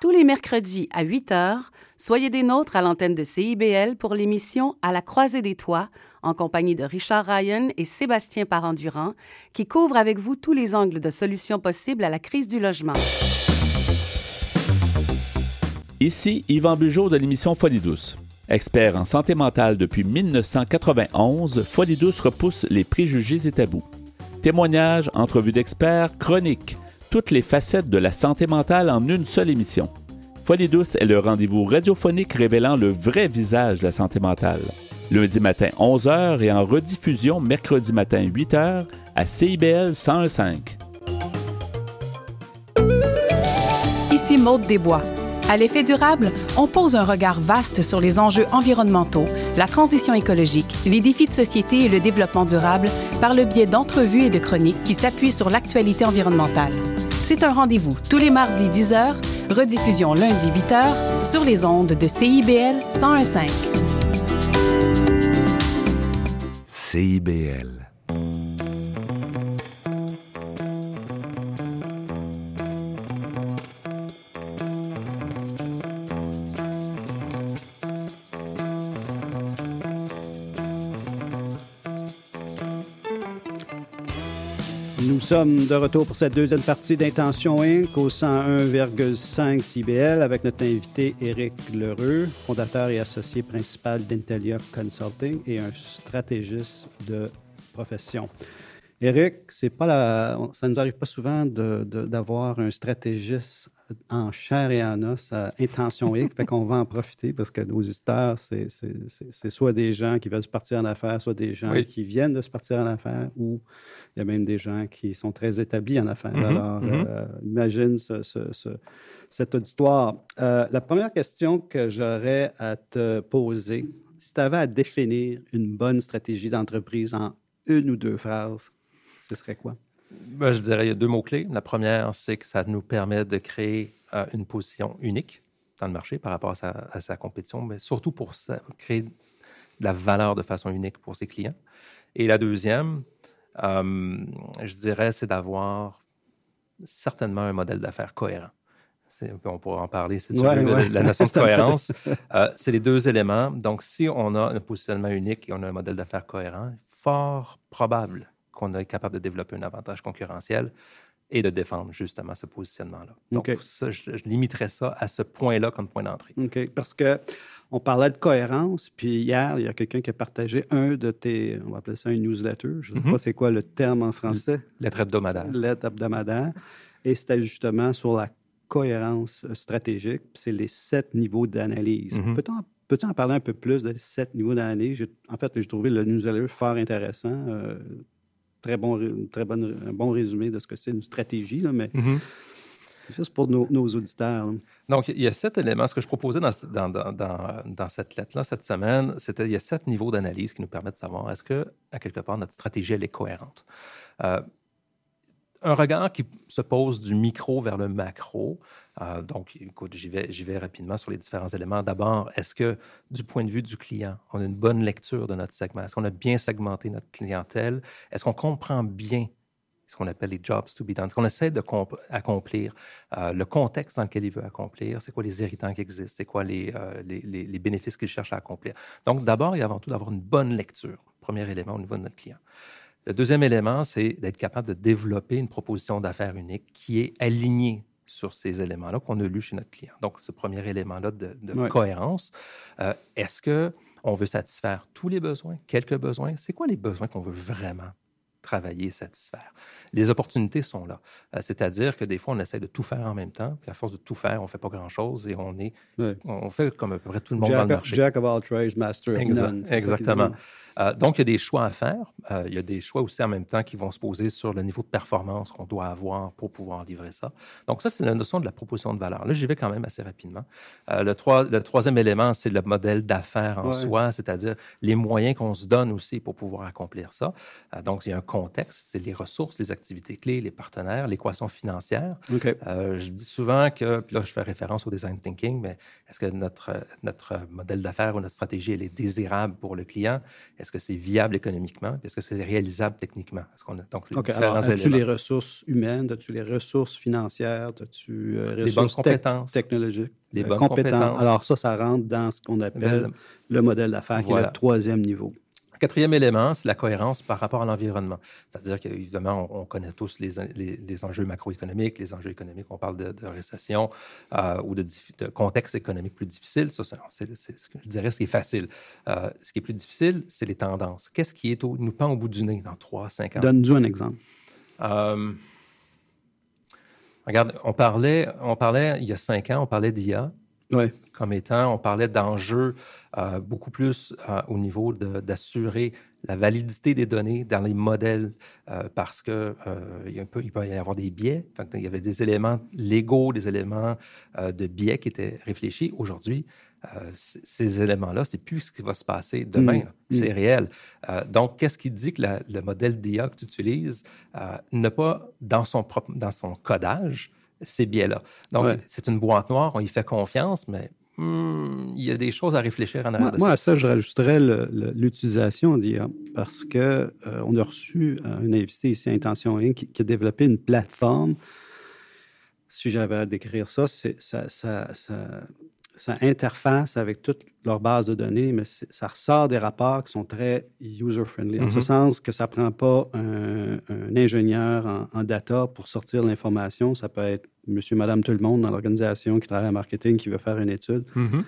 Tous les mercredis à 8 h, soyez des nôtres à l'antenne de CIBL pour l'émission À la croisée des toits, en compagnie de Richard Ryan et Sébastien Parent-Durand, qui couvrent avec vous tous les angles de solutions possibles à la crise du logement. Ici Yvan Bugeaud de l'émission Folie douce. Expert en santé mentale depuis 1991, Folie douce repousse les préjugés et tabous. Témoignages, entrevues d'experts, chroniques, toutes les facettes de la santé mentale en une seule émission. Folie douce est le rendez-vous radiophonique révélant le vrai visage de la santé mentale. Lundi matin 11h et en rediffusion mercredi matin 8h à CIBL 101.5. Ici Maude Desbois. À l'effet durable, on pose un regard vaste sur les enjeux environnementaux, la transition écologique, les défis de société et le développement durable par le biais d'entrevues et de chroniques qui s'appuient sur l'actualité environnementale. C'est un rendez-vous tous les mardis 10h, rediffusion lundi 8h sur les ondes de CIBL 101.5. CIBL. Sommes de retour pour cette deuxième partie d'Intention Inc. au 101,5 CBL avec notre invité Éric Lheureux, fondateur et associé principal d'Intelia Consulting et un stratégiste de profession. Éric, c'est pas la, ça ne nous arrive pas souvent d'avoir un stratégiste en chair et en os à Intention Inc. fait qu'on va en profiter parce que nos auditeurs, c'est soit des gens qui veulent se partir en affaires, soit des gens Oui. qui viennent de se partir en affaires ou il y a même des gens qui sont très établis en affaires. Mhm, Alors, euh, imagine ce, ce- ce- cet auditoire. Euh, la première question que j'aurais à te poser, si tu avais à définir une bonne stratégie d'entreprise en une ou deux phrases, ce serait quoi? Ben, je dirais il y a deux mots-clés. La première, c'est que ça nous permet de créer euh, une position unique dans le marché par rapport à sa, à sa compétition, mais surtout pour ça- créer de la valeur de façon unique pour ses clients. Et la deuxième, euh, je dirais, c'est d'avoir certainement un modèle d'affaires cohérent. C'est- On pourra en parler tu Ouais, ouais. la notion de cohérence. Euh, c'est les deux éléments. Donc, si on a un positionnement unique et on a un modèle d'affaires cohérent, fort probable qu'on est capable de développer un avantage concurrentiel et de défendre justement ce positionnement-là. Donc, ça, je, je limiterais ça à ce point-là comme point d'entrée. OK. Parce que on parlait de cohérence, puis hier, il y a quelqu'un qui a partagé un de tes, on va appeler ça un newsletter. Je ne sais Mhm. pas c'est quoi le terme en français. Lettre hebdomadaire. Lettre hebdomadaire. Et c'était justement sur la cohérence stratégique. C'est les sept niveaux d'analyse. Mhm. Peut-on Peux-tu en parler un peu plus de sept niveaux d'analyse? En fait, j'ai trouvé le newsletter fort intéressant. euh, très bon, très bonne, un bon résumé de ce que c'est une stratégie, là, mais Mhm. juste pour nos, nos auditeurs. là. Donc, il y a sept éléments. Ce que je proposais dans, dans, dans, dans- dans cette lettre-là, cette semaine, c'était il y a sept niveaux d'analyse qui nous permettent de savoir est-ce que, à quelque part, notre stratégie, elle est cohérente. Euh, un regard qui se pose du micro vers le macro. Euh, donc, écoute, j'y vais, rapidement sur les différents éléments. D'abord, est-ce que, du point de vue du client, on a une bonne lecture de notre segment? Est-ce qu'on a bien segmenté notre clientèle? Est-ce qu'on comprend bien ce qu'on appelle les jobs to be done, ce qu'on essaie de comp- accomplir, euh, le contexte dans lequel il veut accomplir, c'est quoi les irritants qui existent, c'est quoi euh, les bénéfices qu'il cherche à accomplir? Donc, d'abord et avant tout, d'avoir une bonne lecture, premier élément au niveau de notre client. Le deuxième élément, c'est d'être capable de développer une proposition d'affaires unique qui est alignée sur ces éléments-là qu'on a lus chez notre client. Donc, ce premier élément-là de, de Ouais. cohérence, euh, est-ce que on veut satisfaire tous les besoins, quelques besoins? C'est quoi les besoins qu'on veut vraiment travailler, satisfaire. Les opportunités sont là. Euh, c'est-à-dire que des fois, on essaie de tout faire en même temps, puis à force de tout faire, on ne fait pas grand-chose et on est, on fait comme à peu près tout le monde Jack, dans le marché. Jack of all trades, master of Exact- none. exactement. Euh, donc, il y a des choix à faire. Euh, il y a des choix aussi en même temps qui vont se poser sur le niveau de performance qu'on doit avoir pour pouvoir livrer ça. Donc, ça, c'est la notion de la proposition de valeur. Là, j'y vais quand même assez rapidement. Le, trois- le troisième élément, c'est le modèle d'affaires en Ouais. soi, c'est-à-dire les moyens qu'on se donne aussi pour pouvoir accomplir ça. Donc, il y a un contexte, c'est les ressources, les activités clés, les partenaires, l'équation financière. OK. Euh, je dis souvent que, puis là, je fais référence au design thinking, mais est-ce que notre, notre modèle d'affaires ou notre stratégie, elle est désirable pour le client? Est-ce que c'est viable économiquement? Est-ce que c'est réalisable techniquement? Est-ce qu'on a donc les OK. différents Alors, as-tu les ressources humaines? As-tu les ressources financières? As-tu euh, Les ressources bonnes compétences. technologiques? Les Euh, bonnes compétences. compétences. Alors, ça, ça rentre dans ce qu'on appelle Belle- le modèle d'affaires, qui est le troisième niveau. Quatrième élément, c'est la cohérence par rapport à l'environnement. C'est-à-dire qu'évidemment, on, on connaît tous les, les- les enjeux macroéconomiques, les enjeux économiques, on parle de, de récession euh, ou de, contexte économique plus difficile. Ça, c'est, ce que je dirais ce qui est facile. Euh, ce qui est plus difficile, c'est les tendances. Qu'est-ce qui est au, nous pend au bout du nez dans 3, 5 ans? Donne-nous un exemple. Euh, regarde, on parlait, on parlait il y a cinq ans, on parlait d'IA Ouais. comme étant, on parlait d'enjeux euh, beaucoup plus euh, au niveau d'assurer la validité des données dans les modèles euh, parce que il, y a un peu, il peut y avoir des biais. Il y avait des éléments légaux, des éléments de biais qui étaient réfléchis. Aujourd'hui, ces éléments-là, c'est plus ce qui va se passer demain. Mm. C'est réel. Euh, donc, qu'est-ce qui dit que la- le modèle d'IA que tu utilises n'a pas dans son, propre, dans son codage ces biais-là? Donc, Ouais. c'est une boîte noire, on y fait confiance, mais hmm, il y a des choses à réfléchir en arrière Moi, de moi, ça. à ça, je rajouterais l'utilisation d'IA parce que euh, on a reçu euh, un invité ici, Intention Inc., qui, qui a développé une plateforme. Si j'avais à décrire ça, c'est ça, ça, ça, ça interface avec toute leur base de données, mais ça ressort des rapports qui sont très user-friendly. En ce Mhm. sens que ça ne prend pas un, un ingénieur en, en data pour sortir l'information. Ça peut être monsieur, madame, tout le monde dans l'organisation qui travaille en marketing qui veut faire une étude. Mhm.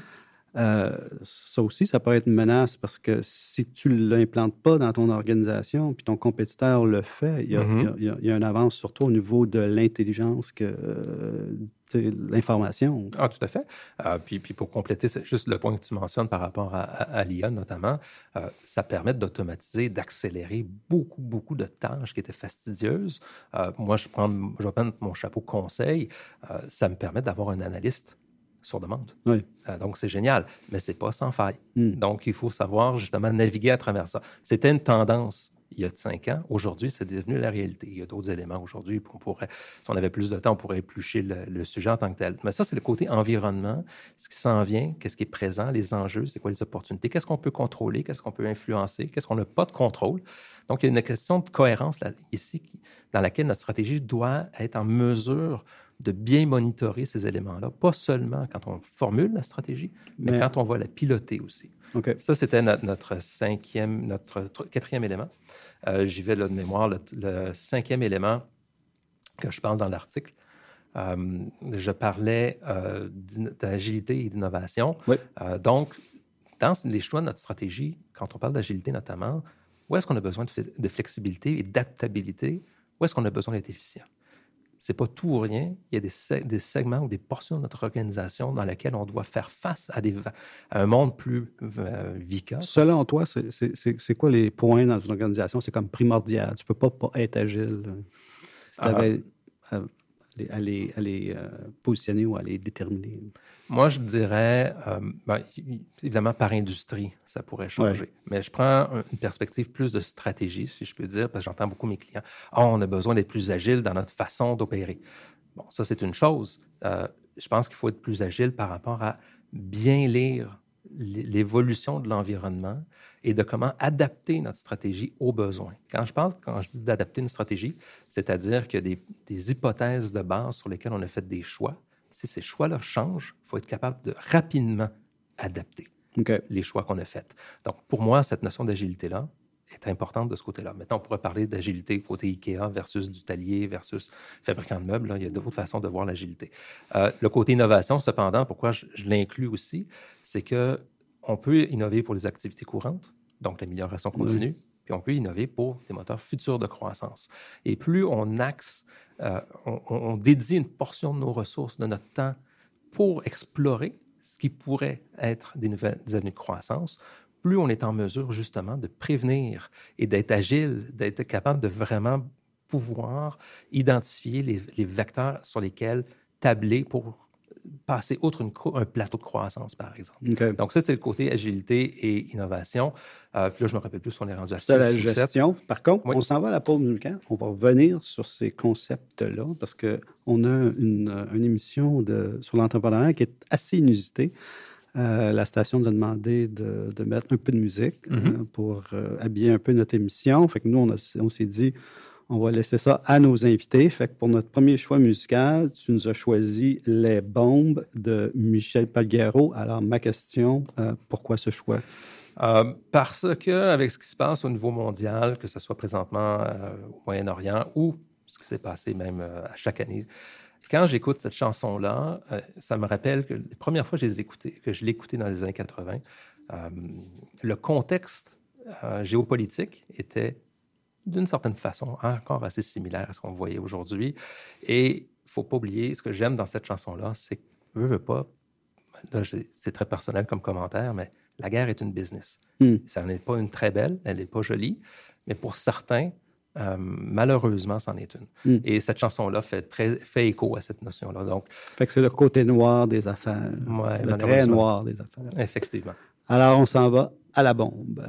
Euh, ça aussi, ça peut être une menace parce que si tu ne l'implantes pas dans ton organisation, puis ton compétiteur le fait, il y a, il y a- il y a- il y a une avance surtout au niveau de l'intelligence que euh, l'information. Ah, tout à fait. Euh, puis, puis pour compléter, c'est juste le point que tu mentionnes par rapport à, à- à l'IA notamment, euh, ça permet d'automatiser, d'accélérer beaucoup, beaucoup de tâches qui étaient fastidieuses. Euh, moi, je, prends, je vais prendre mon chapeau conseil. ça me permet d'avoir un analyste sur demande. Oui. Euh, donc, c'est génial, mais c'est pas sans faille. Mm. Donc, il faut savoir justement naviguer à travers ça. C'était une tendance il y a cinq ans. Aujourd'hui, c'est devenu la réalité. Il y a d'autres éléments aujourd'hui. On pourrait, si on avait plus de temps, on pourrait éplucher le, le sujet en tant que tel. Mais ça, c'est le côté environnement, ce qui s'en vient, qu'est-ce qui est présent, les enjeux, c'est quoi les opportunités, qu'est-ce qu'on peut contrôler, qu'est-ce qu'on peut influencer, qu'est-ce qu'on n'a pas de contrôle. Donc, il y a une question de cohérence là, ici dans laquelle notre stratégie doit être en mesure de bien monitorer ces éléments-là, pas seulement quand on formule la stratégie, mais, Mais- quand on va la piloter aussi. Ça, c'était notre, notre cinquième, notre tr- quatrième élément. Euh, J'y vais là, de mémoire. Le, le cinquième élément que je parle dans l'article, euh, je parlais euh, d'agilité et d'innovation. Oui. Donc, dans les choix de notre stratégie, quand on parle d'agilité notamment, où est-ce qu'on a besoin de flexibilité et d'adaptabilité? Où est-ce qu'on a besoin d'être efficient? C'est pas tout ou rien. Il y a des, se- des segments ou des portions de notre organisation dans lesquelles on doit faire face à, des, va- à un monde plus euh. Selon toi, c'est- quoi les points dans une organisation? C'est comme primordial. Tu ne peux pas, pas être agile si tu Ah. à, les- à les, à les, euh, positionner ou à les déterminer. Moi, je dirais, euh, ben, évidemment, par industrie, ça pourrait changer. Mais je prends un- une perspective plus de stratégie, si je peux dire, parce que j'entends beaucoup mes clients. Ah, on a besoin d'être plus agile dans notre façon d'opérer. Bon, ça, c'est une chose. Euh, je pense qu'il faut être plus agile par rapport à bien lire l'évolution de l'environnement et de comment adapter notre stratégie aux besoins. Quand je parle, quand je dis d'adapter une stratégie, c'est-à-dire qu'il y a des, des hypothèses de base sur lesquelles on a fait des choix. Si ces choix-là changent, il faut être capable de rapidement adapter les choix qu'on a faits. Donc, pour moi, cette notion d'agilité-là est importante de ce côté-là. Maintenant, on pourrait parler d'agilité côté IKEA versus du talier versus fabricant de meubles. là. Il y a d'autres façons de voir l'agilité. Euh, le côté innovation, cependant, pourquoi je, je l'inclus aussi, c'est que on peut innover pour les activités courantes, donc l'amélioration continue, puis puis on peut innover pour des moteurs futurs de croissance. Et plus on axe, euh, on, on, dédie une portion de nos ressources, de notre temps pour explorer ce qui pourrait être des nouvelles avenues de croissance, plus on est en mesure justement de prévenir et d'être agile, d'être capable de vraiment pouvoir identifier les, les, vecteurs sur lesquels tabler pour passer outre un plateau de croissance, par exemple. Donc, ça, c'est le côté agilité et innovation. Euh, puis là, je me rappelle plus qu'on est rendu à C'est la gestion. Par contre, on s'en va à la pause musicale. On va revenir sur ces concepts-là parce qu'on a une, une, émission de, sur l'entrepreneuriat qui est assez inusitée. Euh, la station nous a demandé de, de, mettre un peu de musique mm-hmm. euh, pour habiller un peu notre émission. Fait que nous, on, on s'est dit, on va laisser ça à nos invités. Fait que pour notre premier choix musical, tu nous as choisi Les Bombes de Michel Palguero. Alors, ma question, euh, pourquoi ce choix? Euh, parce que avec ce qui se passe au niveau mondial, que ce soit présentement euh, au Moyen-Orient ou ce qui s'est passé même à chaque année, quand j'écoute cette chanson-là, ça me rappelle que les premières fois que je que je l'ai écoutée dans les années 80, le contexte géopolitique était d'une certaine façon, encore assez similaire à ce qu'on voyait aujourd'hui. Et il ne faut pas oublier, ce que j'aime dans cette chanson-là, c'est que, veux, veux pas, c'est très personnel comme commentaire, mais la guerre est une business. Hmm. Ça n'est pas une très belle, elle n'est pas jolie, mais pour certains, euh, malheureusement, c'en est une. Hmm. Et cette chanson-là fait, très, fait écho à cette notion-là. Donc, fait que c'est le côté noir des affaires. le très noir des affaires. Effectivement. Alors, on s'en va à la bombe.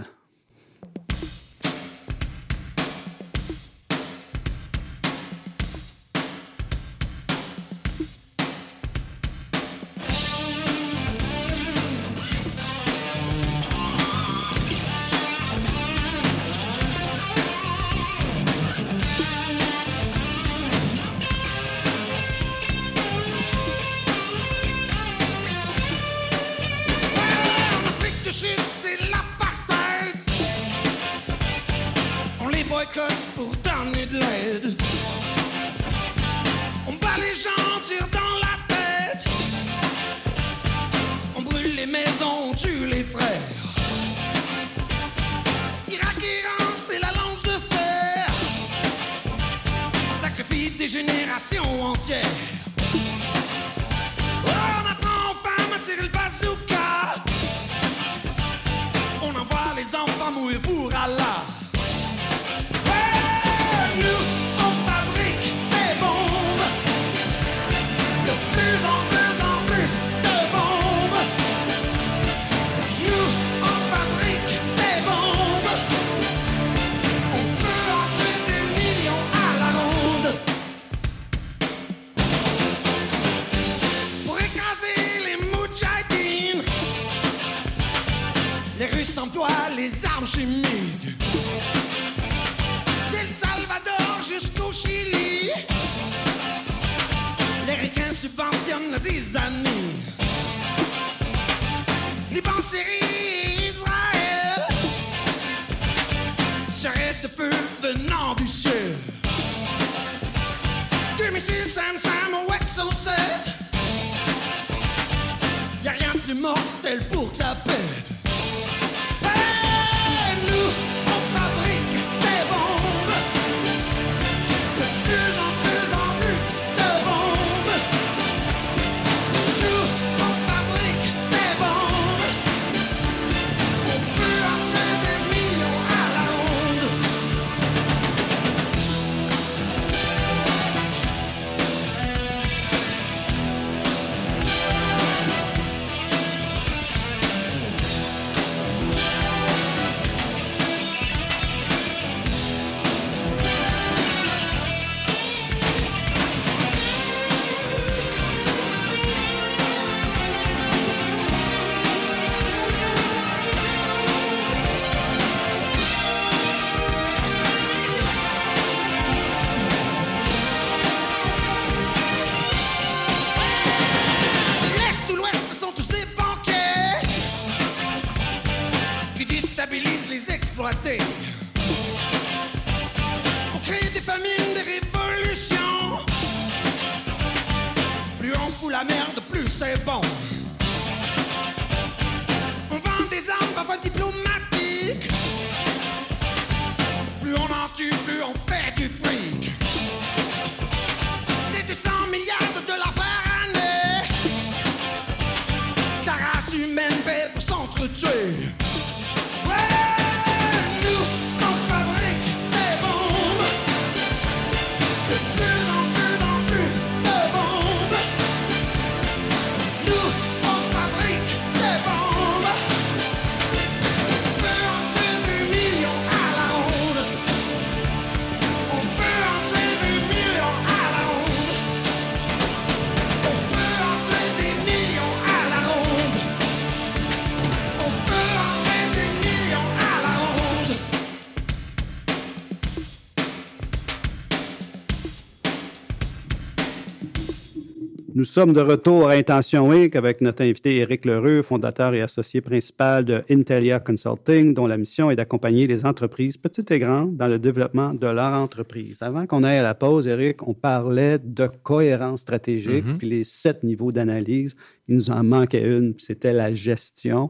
Sommes de retour à Intention Inc. avec notre invité Éric Lheureux, fondateur et associé principal de Intelia Consulting, dont la mission est d'accompagner les entreprises, petites et grandes, dans le développement de leur entreprise. Avant qu'on aille à la pause, Éric, on parlait de cohérence stratégique, Mhm. puis les sept niveaux d'analyse. Il nous en manquait une, c'était la gestion.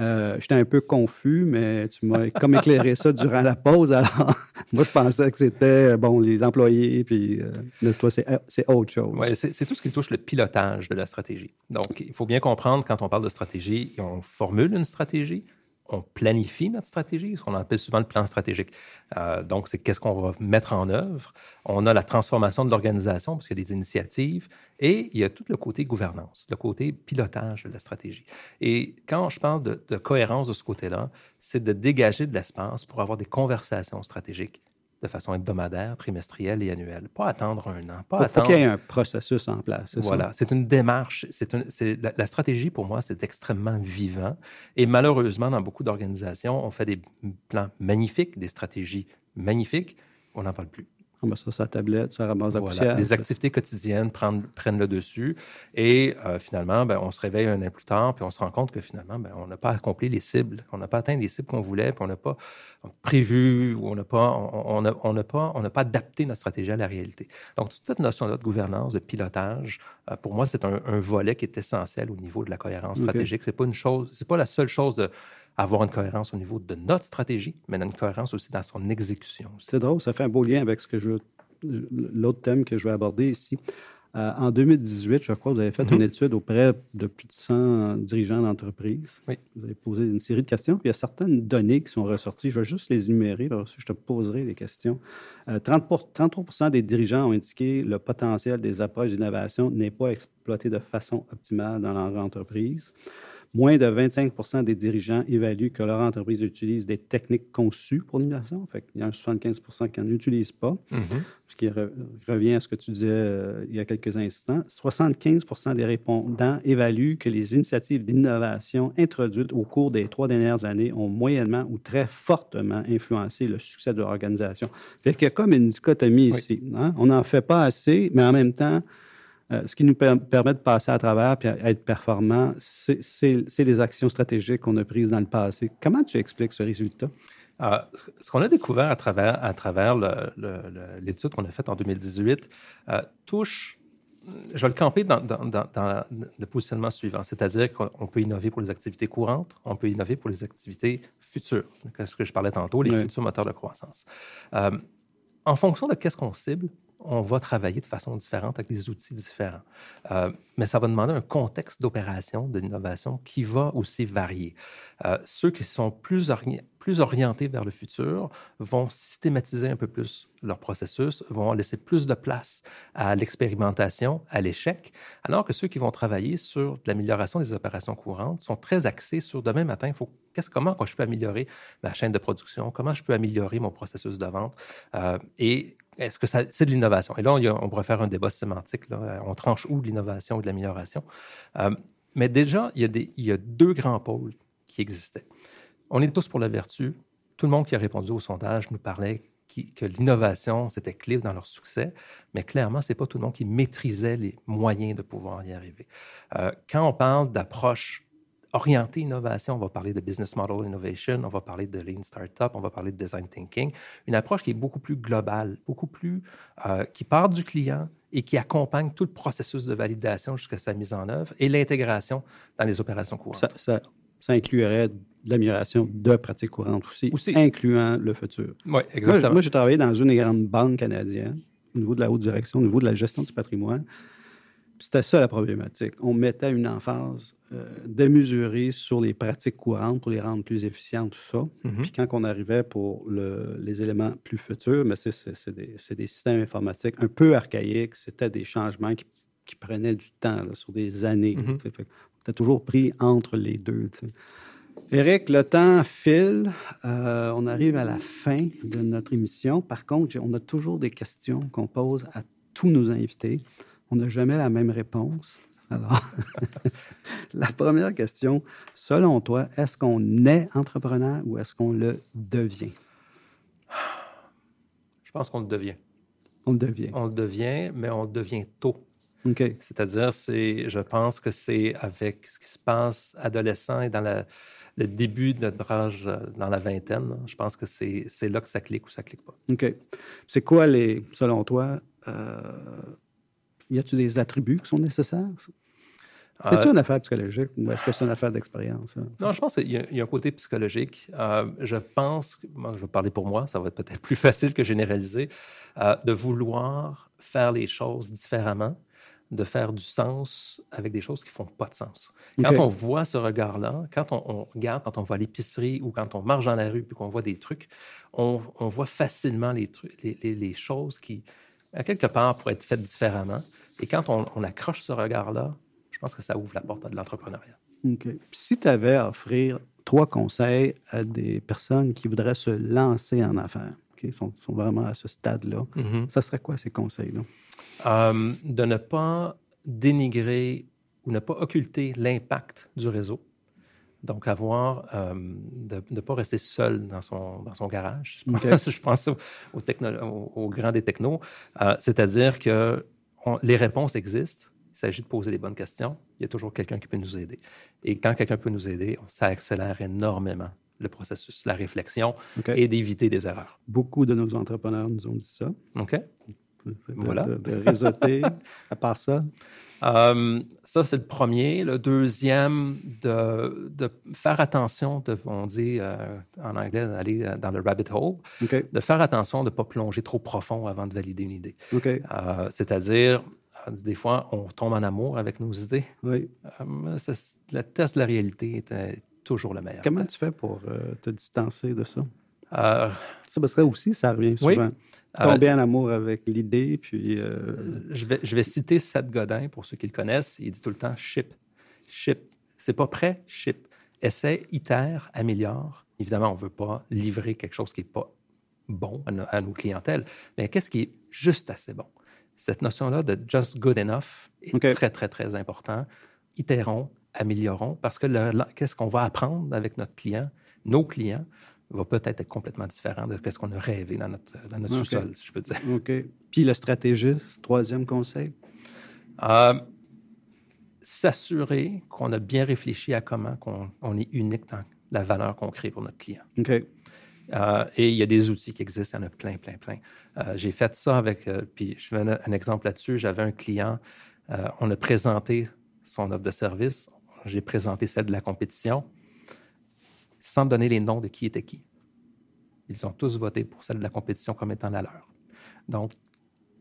Euh, J'étais un peu confus, mais tu m'as comme éclairé ça durant la pause. Alors, moi, je pensais que c'était, bon, les employés, puis euh, toi, c'est autre chose. C'est c'est tout ce qui touche le pilotage de la stratégie. Donc, il faut bien comprendre, quand on parle de stratégie, on formule une stratégie, on planifie notre stratégie, ce qu'on appelle souvent le plan stratégique. Euh, donc, c'est qu'est-ce qu'on va mettre en œuvre. On a la transformation de l'organisation, parce qu'il y a des initiatives, et il y a tout le côté gouvernance, le côté pilotage de la stratégie. Et quand je parle de, de cohérence de ce côté-là, c'est de dégager de l'espace pour avoir des conversations stratégiques de façon hebdomadaire, trimestrielle et annuelle. Pas attendre un an, pas Faut- faut attendre... qu'il y ait un processus en place. Voilà, c'est une démarche. C'est une, c'est- la, la stratégie, pour moi, c'est extrêmement vivant. Et malheureusement, dans beaucoup d'organisations, on fait des plans magnifiques, des stratégies magnifiques. On n'en parle plus. On met ça sur la tablette, ça ramasse la Voilà. poussière. Les activités quotidiennes prennent, prennent le dessus. Et euh, finalement, ben, on se réveille un an plus tard, puis on se rend compte que finalement, ben, on n'a pas accompli les cibles. On n'a pas atteint les cibles qu'on voulait, puis on n'a pas prévu, ou on n'a pas, on, on n'a- on pas, on n'a pas adapté notre stratégie à la réalité. Donc, toute cette notion-là de gouvernance, de pilotage, euh, pour moi, c'est un, un volet qui est essentiel au niveau de la cohérence stratégique. C'est pas une chose, c'est pas la seule chose de avoir une cohérence au niveau de notre stratégie, mais une cohérence aussi dans son exécution. C'est drôle, ça fait un beau lien avec ce que je l'autre thème que je vais aborder ici. Euh, en 2018, je crois, vous avez fait Mhm. une étude auprès de plus de 100 dirigeants d'entreprise. Oui. Vous avez posé une série de questions, puis il y a certaines données qui sont ressorties. Je vais juste les énumérer, là, ensuite je te poserai des questions. Euh, 30 pour- 33 des dirigeants ont indiqué le potentiel des approches d'innovation n'est pas exploité de façon optimale dans leur entreprise. Moins de 25% des dirigeants évaluent que leur entreprise utilise des techniques conçues pour l'innovation. Fait qu'il y a un 75% qui n'en utilisent pas, Mhm. ce qui re- revient à ce que tu disais euh, il y a quelques instants. 75 des répondants évaluent que les initiatives d'innovation introduites au cours des trois dernières années ont moyennement ou très fortement influencé le succès de leur organisation. Fait qu'il y a comme une dichotomie ici. hein. On n'en fait pas assez, mais en même temps, euh, ce qui nous per- permet de passer à travers et être performant, c'est- les actions stratégiques qu'on a prises dans le passé. Comment tu expliques ce résultat? Euh, ce qu'on a découvert à travers, à l'étude qu'on a faite en 2018 euh, touche, je vais le camper dans, dans- dans- dans le positionnement suivant, c'est-à-dire qu'on peut innover pour les activités courantes, on peut innover pour les activités futures, ce que je parlais tantôt, les futurs moteurs de croissance. Euh, en fonction de qu'est-ce qu'on cible, on va travailler de façon différente avec des outils différents. Euh, mais ça va demander un contexte d'opération, d'innovation qui va aussi varier. Euh, ceux qui sont plus, plus orientés vers le futur vont systématiser un peu plus leur processus, vont laisser plus de place à l'expérimentation, à l'échec, alors que ceux qui vont travailler sur l'amélioration des opérations courantes sont très axés sur demain matin, il faut comment je peux améliorer ma chaîne de production, comment je peux améliorer mon processus de vente euh, et est-ce que c'est de l'innovation? Et là, on pourrait faire un débat sémantique. Là. On tranche où de l'innovation ou de l'amélioration? Euh, mais déjà, il y, a deux grands pôles qui existaient. On est tous pour la vertu. Tout le monde qui a répondu au sondage nous parlait que l'innovation, c'était clé dans leur succès, mais clairement, ce n'est pas tout le monde qui maîtrisait les moyens de pouvoir y arriver. Euh, quand on parle d'approche orientée innovation, on va parler de business model innovation, on va parler de lean startup, on va parler de design thinking, une approche qui est beaucoup plus globale, beaucoup plus euh, qui part du client et qui accompagne tout le processus de validation jusqu'à sa mise en œuvre et l'intégration dans les opérations courantes. Ça, ça- ça inclurait l'amélioration de pratiques courantes aussi, incluant le futur. Oui, Moi, exactement. Moi, j'ai travaillé dans une des grandes banques canadiennes, au niveau de la haute direction, au niveau de la gestion du patrimoine. C'était ça la problématique. On mettait une emphase euh, démesurée sur les pratiques courantes pour les rendre plus efficientes, tout ça. Mhm. Puis quand on arrivait pour le- les éléments plus futurs, mais c'est, des, systèmes informatiques un peu archaïques. C'était des changements qui, qui prenaient du temps, là, sur des années. Fait que on était toujours pris entre les deux. Éric, le temps file. Euh, on arrive à la fin de notre émission. Par contre, on a toujours des questions qu'on pose à tous nos invités. On n'a jamais la même réponse. Alors, la première question, selon toi, est-ce qu'on est entrepreneur ou est-ce qu'on le devient? Je pense qu'on le devient. On le devient. On le devient, mais on le devient tôt. C'est-à-dire, c'est, je pense que c'est avec ce qui se passe adolescent et dans la, le début de notre âge, euh, dans la vingtaine, je pense que c'est, c'est là que ça clique ou ça clique pas. OK. C'est quoi, les, selon toi, euh, y a-t-il des attributs qui sont nécessaires? C'est-tu Euh, une affaire psychologique ou est-ce que c'est une affaire d'expérience? hein? Non, je pense qu'il y, a- il y a un côté psychologique. Euh, je pense, moi, je vais parler pour moi, ça va être peut-être plus facile que généraliser, euh, de vouloir faire les choses différemment, de faire du sens avec des choses qui font pas de sens. Quand on voit ce regard-là, quand on, on regarde, quand on à l'épicerie ou quand on marche dans la rue puis qu'on voit des trucs, on, on voit facilement les, les- les choses qui, à quelque part, pourraient être faites différemment. Et quand on, on accroche ce regard-là, je pense que ça ouvre la porte à de l'entrepreneuriat. Si tu avais à offrir trois conseils à des personnes qui voudraient se lancer en affaires, OK, sont, sont vraiment à ce stade-là, Mhm. ça serait quoi ces conseils-là? Euh, de ne pas dénigrer ou ne pas occulter l'impact du réseau. Donc, avoir, euh, de ne pas rester seul dans son, dans son garage. Je pense, je techno- aux- aux grands des technos. Euh, C'est-à-dire que on- les réponses existent. Il s'agit de poser les bonnes questions. Il y a toujours quelqu'un qui peut nous aider. Et quand quelqu'un peut nous aider, ça accélère énormément le processus, la réflexion et d'éviter des erreurs. Beaucoup de nos entrepreneurs nous ont dit ça. OK? De, Voilà. de- de réseauter. à part ça, Euh, ça, c'est le premier. Le deuxième, de, de faire attention, de, on dit euh, en anglais, d'aller dans le rabbit hole, de faire attention de ne pas plonger trop profond avant de valider une idée. Euh, C'est-à-dire, des fois, on tombe en amour avec nos idées. Oui. Le test de la réalité est toujours le meilleur. Comment tu fais pour te distancer de ça? Euh, Ça, parce que aussi, ça revient Oui. souvent. Euh, Tomber en amour avec l'idée, puis... euh, je, vais, je vais citer Seth Godin, pour ceux qui le connaissent. Il dit tout le temps ship. Ship. C'est pas prêt, ship. Essaie, itère, améliore. Évidemment, on ne veut pas livrer quelque chose qui n'est pas bon à, no- à nos clientèles, mais qu'est-ce qui est juste assez bon? Cette notion-là de just good enough est très, très, très important. Itérons, améliorons, parce que qu'est-ce qu'on va apprendre avec notre client, nos clients, va peut-être être complètement différent de ce qu'on a rêvé dans notre, dans notre sous-sol, si je peux dire. OK. Puis le stratégiste, troisième conseil? Euh, S'assurer qu'on a bien réfléchi à comment qu'on- on est unique dans la valeur qu'on crée pour notre client. OK. Euh, et il y a des outils qui existent, il y en a plein, plein, plein. Euh, J'ai fait ça avec, puis je vais donner un exemple là-dessus. J'avais un client, on a présenté son offre de service, j'ai présenté celle de la compétition, sans donner les noms de qui était qui. Ils ont tous voté pour celle de la compétition comme étant la leur. Donc,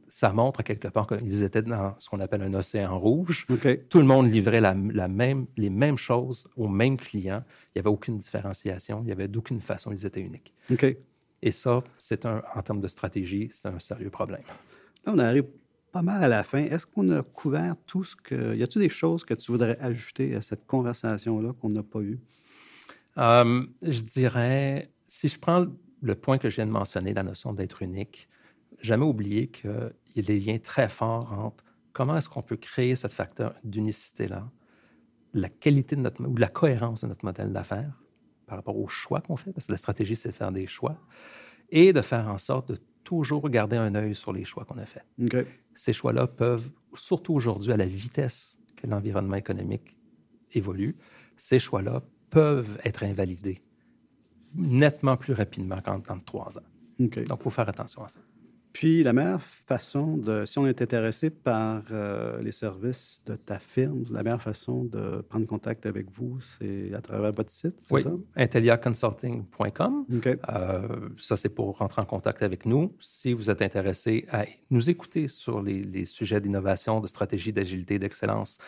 ça montre à quelque part qu'ils étaient dans ce qu'on appelle un océan rouge. Tout le monde livrait la, la même, les mêmes choses aux mêmes clients. Il n'y avait aucune différenciation. Il n'y avait d'aucune façon. Ils étaient uniques. Et ça, c'est un, en termes de stratégie, c'est un sérieux problème. Là, on arrive pas mal à la fin. Est-ce qu'on a couvert tout ce que... Y a-t-il des choses que tu voudrais ajouter à cette conversation-là qu'on n'a pas eue? Euh, je dirais, si je prends le point que je viens de mentionner, la notion d'être unique, jamais oublier qu'il y a des liens très forts entre comment est-ce qu'on peut créer ce facteur d'unicité-là, la qualité de notre, ou la cohérence de notre modèle d'affaires par rapport aux choix qu'on fait, parce que la stratégie, c'est de faire des choix, et de faire en sorte de toujours garder un œil sur les choix qu'on a faits. Ces choix-là peuvent, surtout aujourd'hui, à la vitesse que l'environnement économique évolue, ces choix-là peuvent être invalidés nettement plus rapidement qu'en temps de trois ans. Donc, il faut faire attention à ça. Puis la meilleure façon de, si on est intéressé par euh, les services de ta firme, la meilleure façon de prendre contact avec vous, c'est à travers votre site, c'est Oui, ça? intelliaconsulting.com. OK. Euh, ça, c'est pour rentrer en contact avec nous. Si vous êtes intéressé à nous écouter sur les, les sujets d'innovation, de stratégie, d'agilité, d'excellence,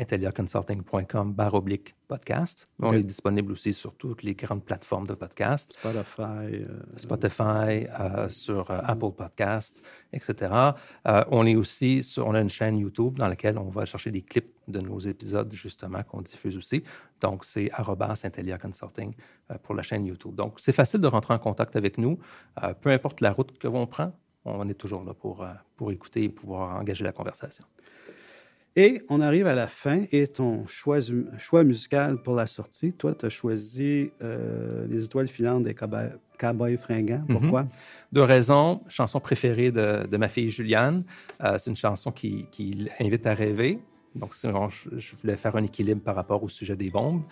intelliaconsulting.com oblique podcast. On est disponible aussi sur toutes les grandes plateformes de podcast. Spotify. euh, Spotify, euh, sur euh, Apple Podcast, etc. On est aussi sur, on a une chaîne YouTube dans laquelle on va chercher des clips de nos épisodes, justement, qu'on diffuse aussi. Donc, c'est arrobas Intellia Consulting pour la chaîne YouTube. Donc, c'est facile de rentrer en contact avec nous. Peu importe la route que l'on prend, on est toujours là pour, pour écouter et pouvoir engager la conversation. Et on arrive à la fin et ton choix, choix musical pour la sortie. Toi, tu as choisi euh, Les étoiles filantes des Cowboys fringants. Mhm. Pourquoi? Deux raisons. Chanson préférée de, de ma fille Juliane. Euh, c'est une chanson qui, qui, invite à rêver. Donc, je voulais faire un équilibre par rapport au sujet des bombes.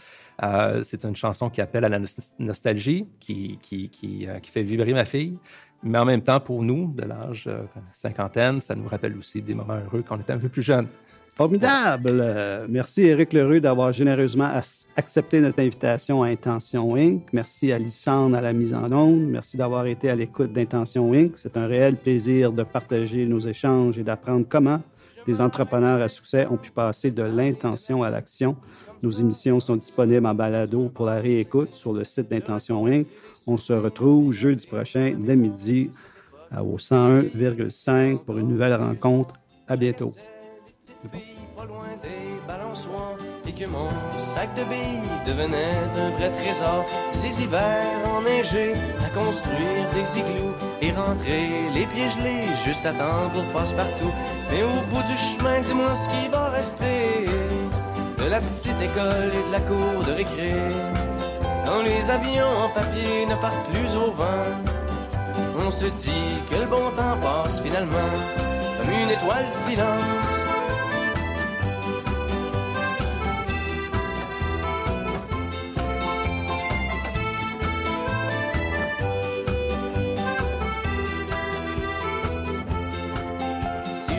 Euh, c'est une chanson qui appelle à la nostalgie, qui, qui, qui, euh, qui, fait vibrer ma fille. Mais en même temps, pour nous, de l'âge euh, cinquantaine, ça nous rappelle aussi des moments heureux quand on était un peu plus jeune. Formidable! merci Éric Leroux d'avoir généreusement accepté notre invitation à Intention Inc. Merci à Lissandre à la mise en onde. Merci d'avoir été à l'écoute d'Intention Inc. C'est un réel plaisir de partager nos échanges et d'apprendre comment des entrepreneurs à succès ont pu passer de l'intention à l'action. Nos émissions sont disponibles en balado pour la réécoute sur le site d'Intention Inc. On se retrouve jeudi prochain dès midi au 101,5 pour une nouvelle rencontre. À bientôt et que mon sac de billes devenait un vrai trésor. Ces hivers enneigés à construire des igloos et rentrer les pieds gelés juste à temps pour passe-partout. Mais au bout du chemin, dis-moi ce qui va rester de la petite école et de la cour de récré. Quand les avions en papier ne partent plus au vent, on se dit que le bon temps passe finalement comme une étoile filante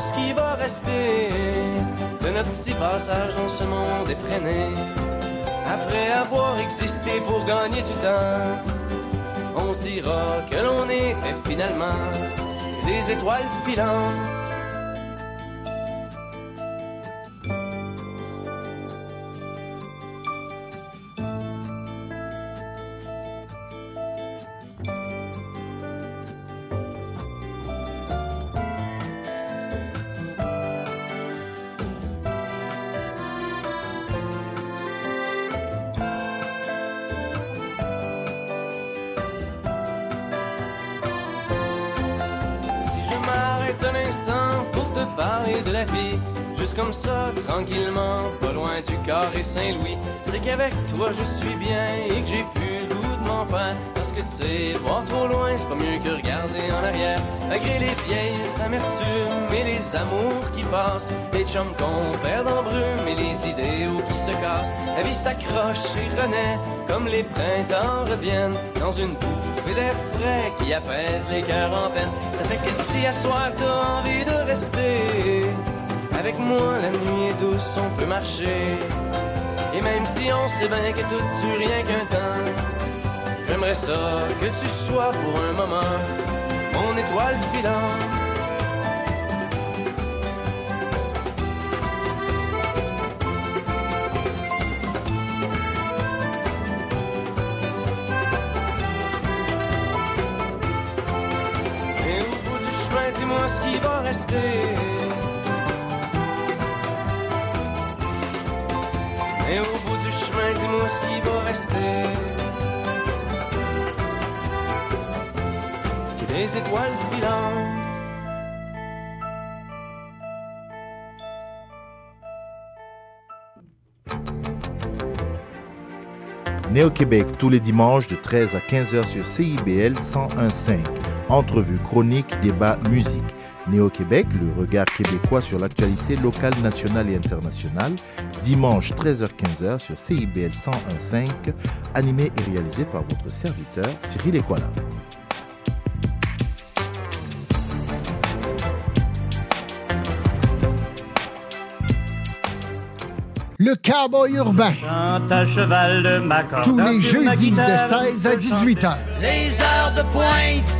Ce qui va rester de notre petit passage dans ce monde effréné. Après avoir existé pour gagner du temps, on dira que l'on était finalement des étoiles filantes C'est qu'avec toi je suis bien et que j'ai plus le goût de. Parce que tu sais, voir trop loin, c'est pas mieux que regarder en arrière. Malgré les vieilles amertumes et les amours qui passent, les chums qu'on perd en brume et les idéaux qui se cassent. La vie s'accroche et renaît comme les printemps reviennent dans une bouffée d'air frais qui apaise les cœurs en peine. Ça fait que si à soir t'as envie de rester avec moi, la nuit est douce, on peut marcher. Et même si on sait bien que tout dure rien qu'un temps, j'aimerais ça que tu sois pour un moment mon étoile filante. Et au bout du chemin, dis-moi ce qui va rester. Rester. Des étoiles filantes. Néo-Québec tous les dimanches de 13 à 15h sur CIBL 101.5. Entrevue, chronique, débat, musique. Néo-Québec, le regard québécois sur l'actualité locale, nationale et internationale, dimanche 13h-15h sur CIBL 101.5, animé et réalisé par votre serviteur Cyril Equala. Le cowboy urbain. cheval de Tous les jeudis de 16 à 18 h. Les heures de pointe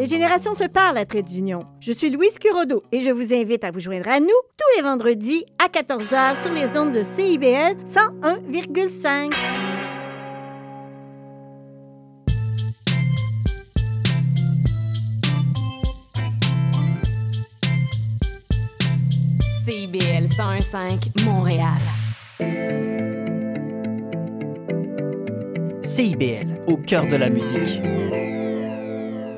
Les générations se parlent à Trait d'Union. Je suis Louise Curodo et je vous invite à vous joindre à nous tous les vendredis à 14h sur les ondes de CIBL 101,5. CIBL 101.5 Montréal. CIBL, au cœur de la musique.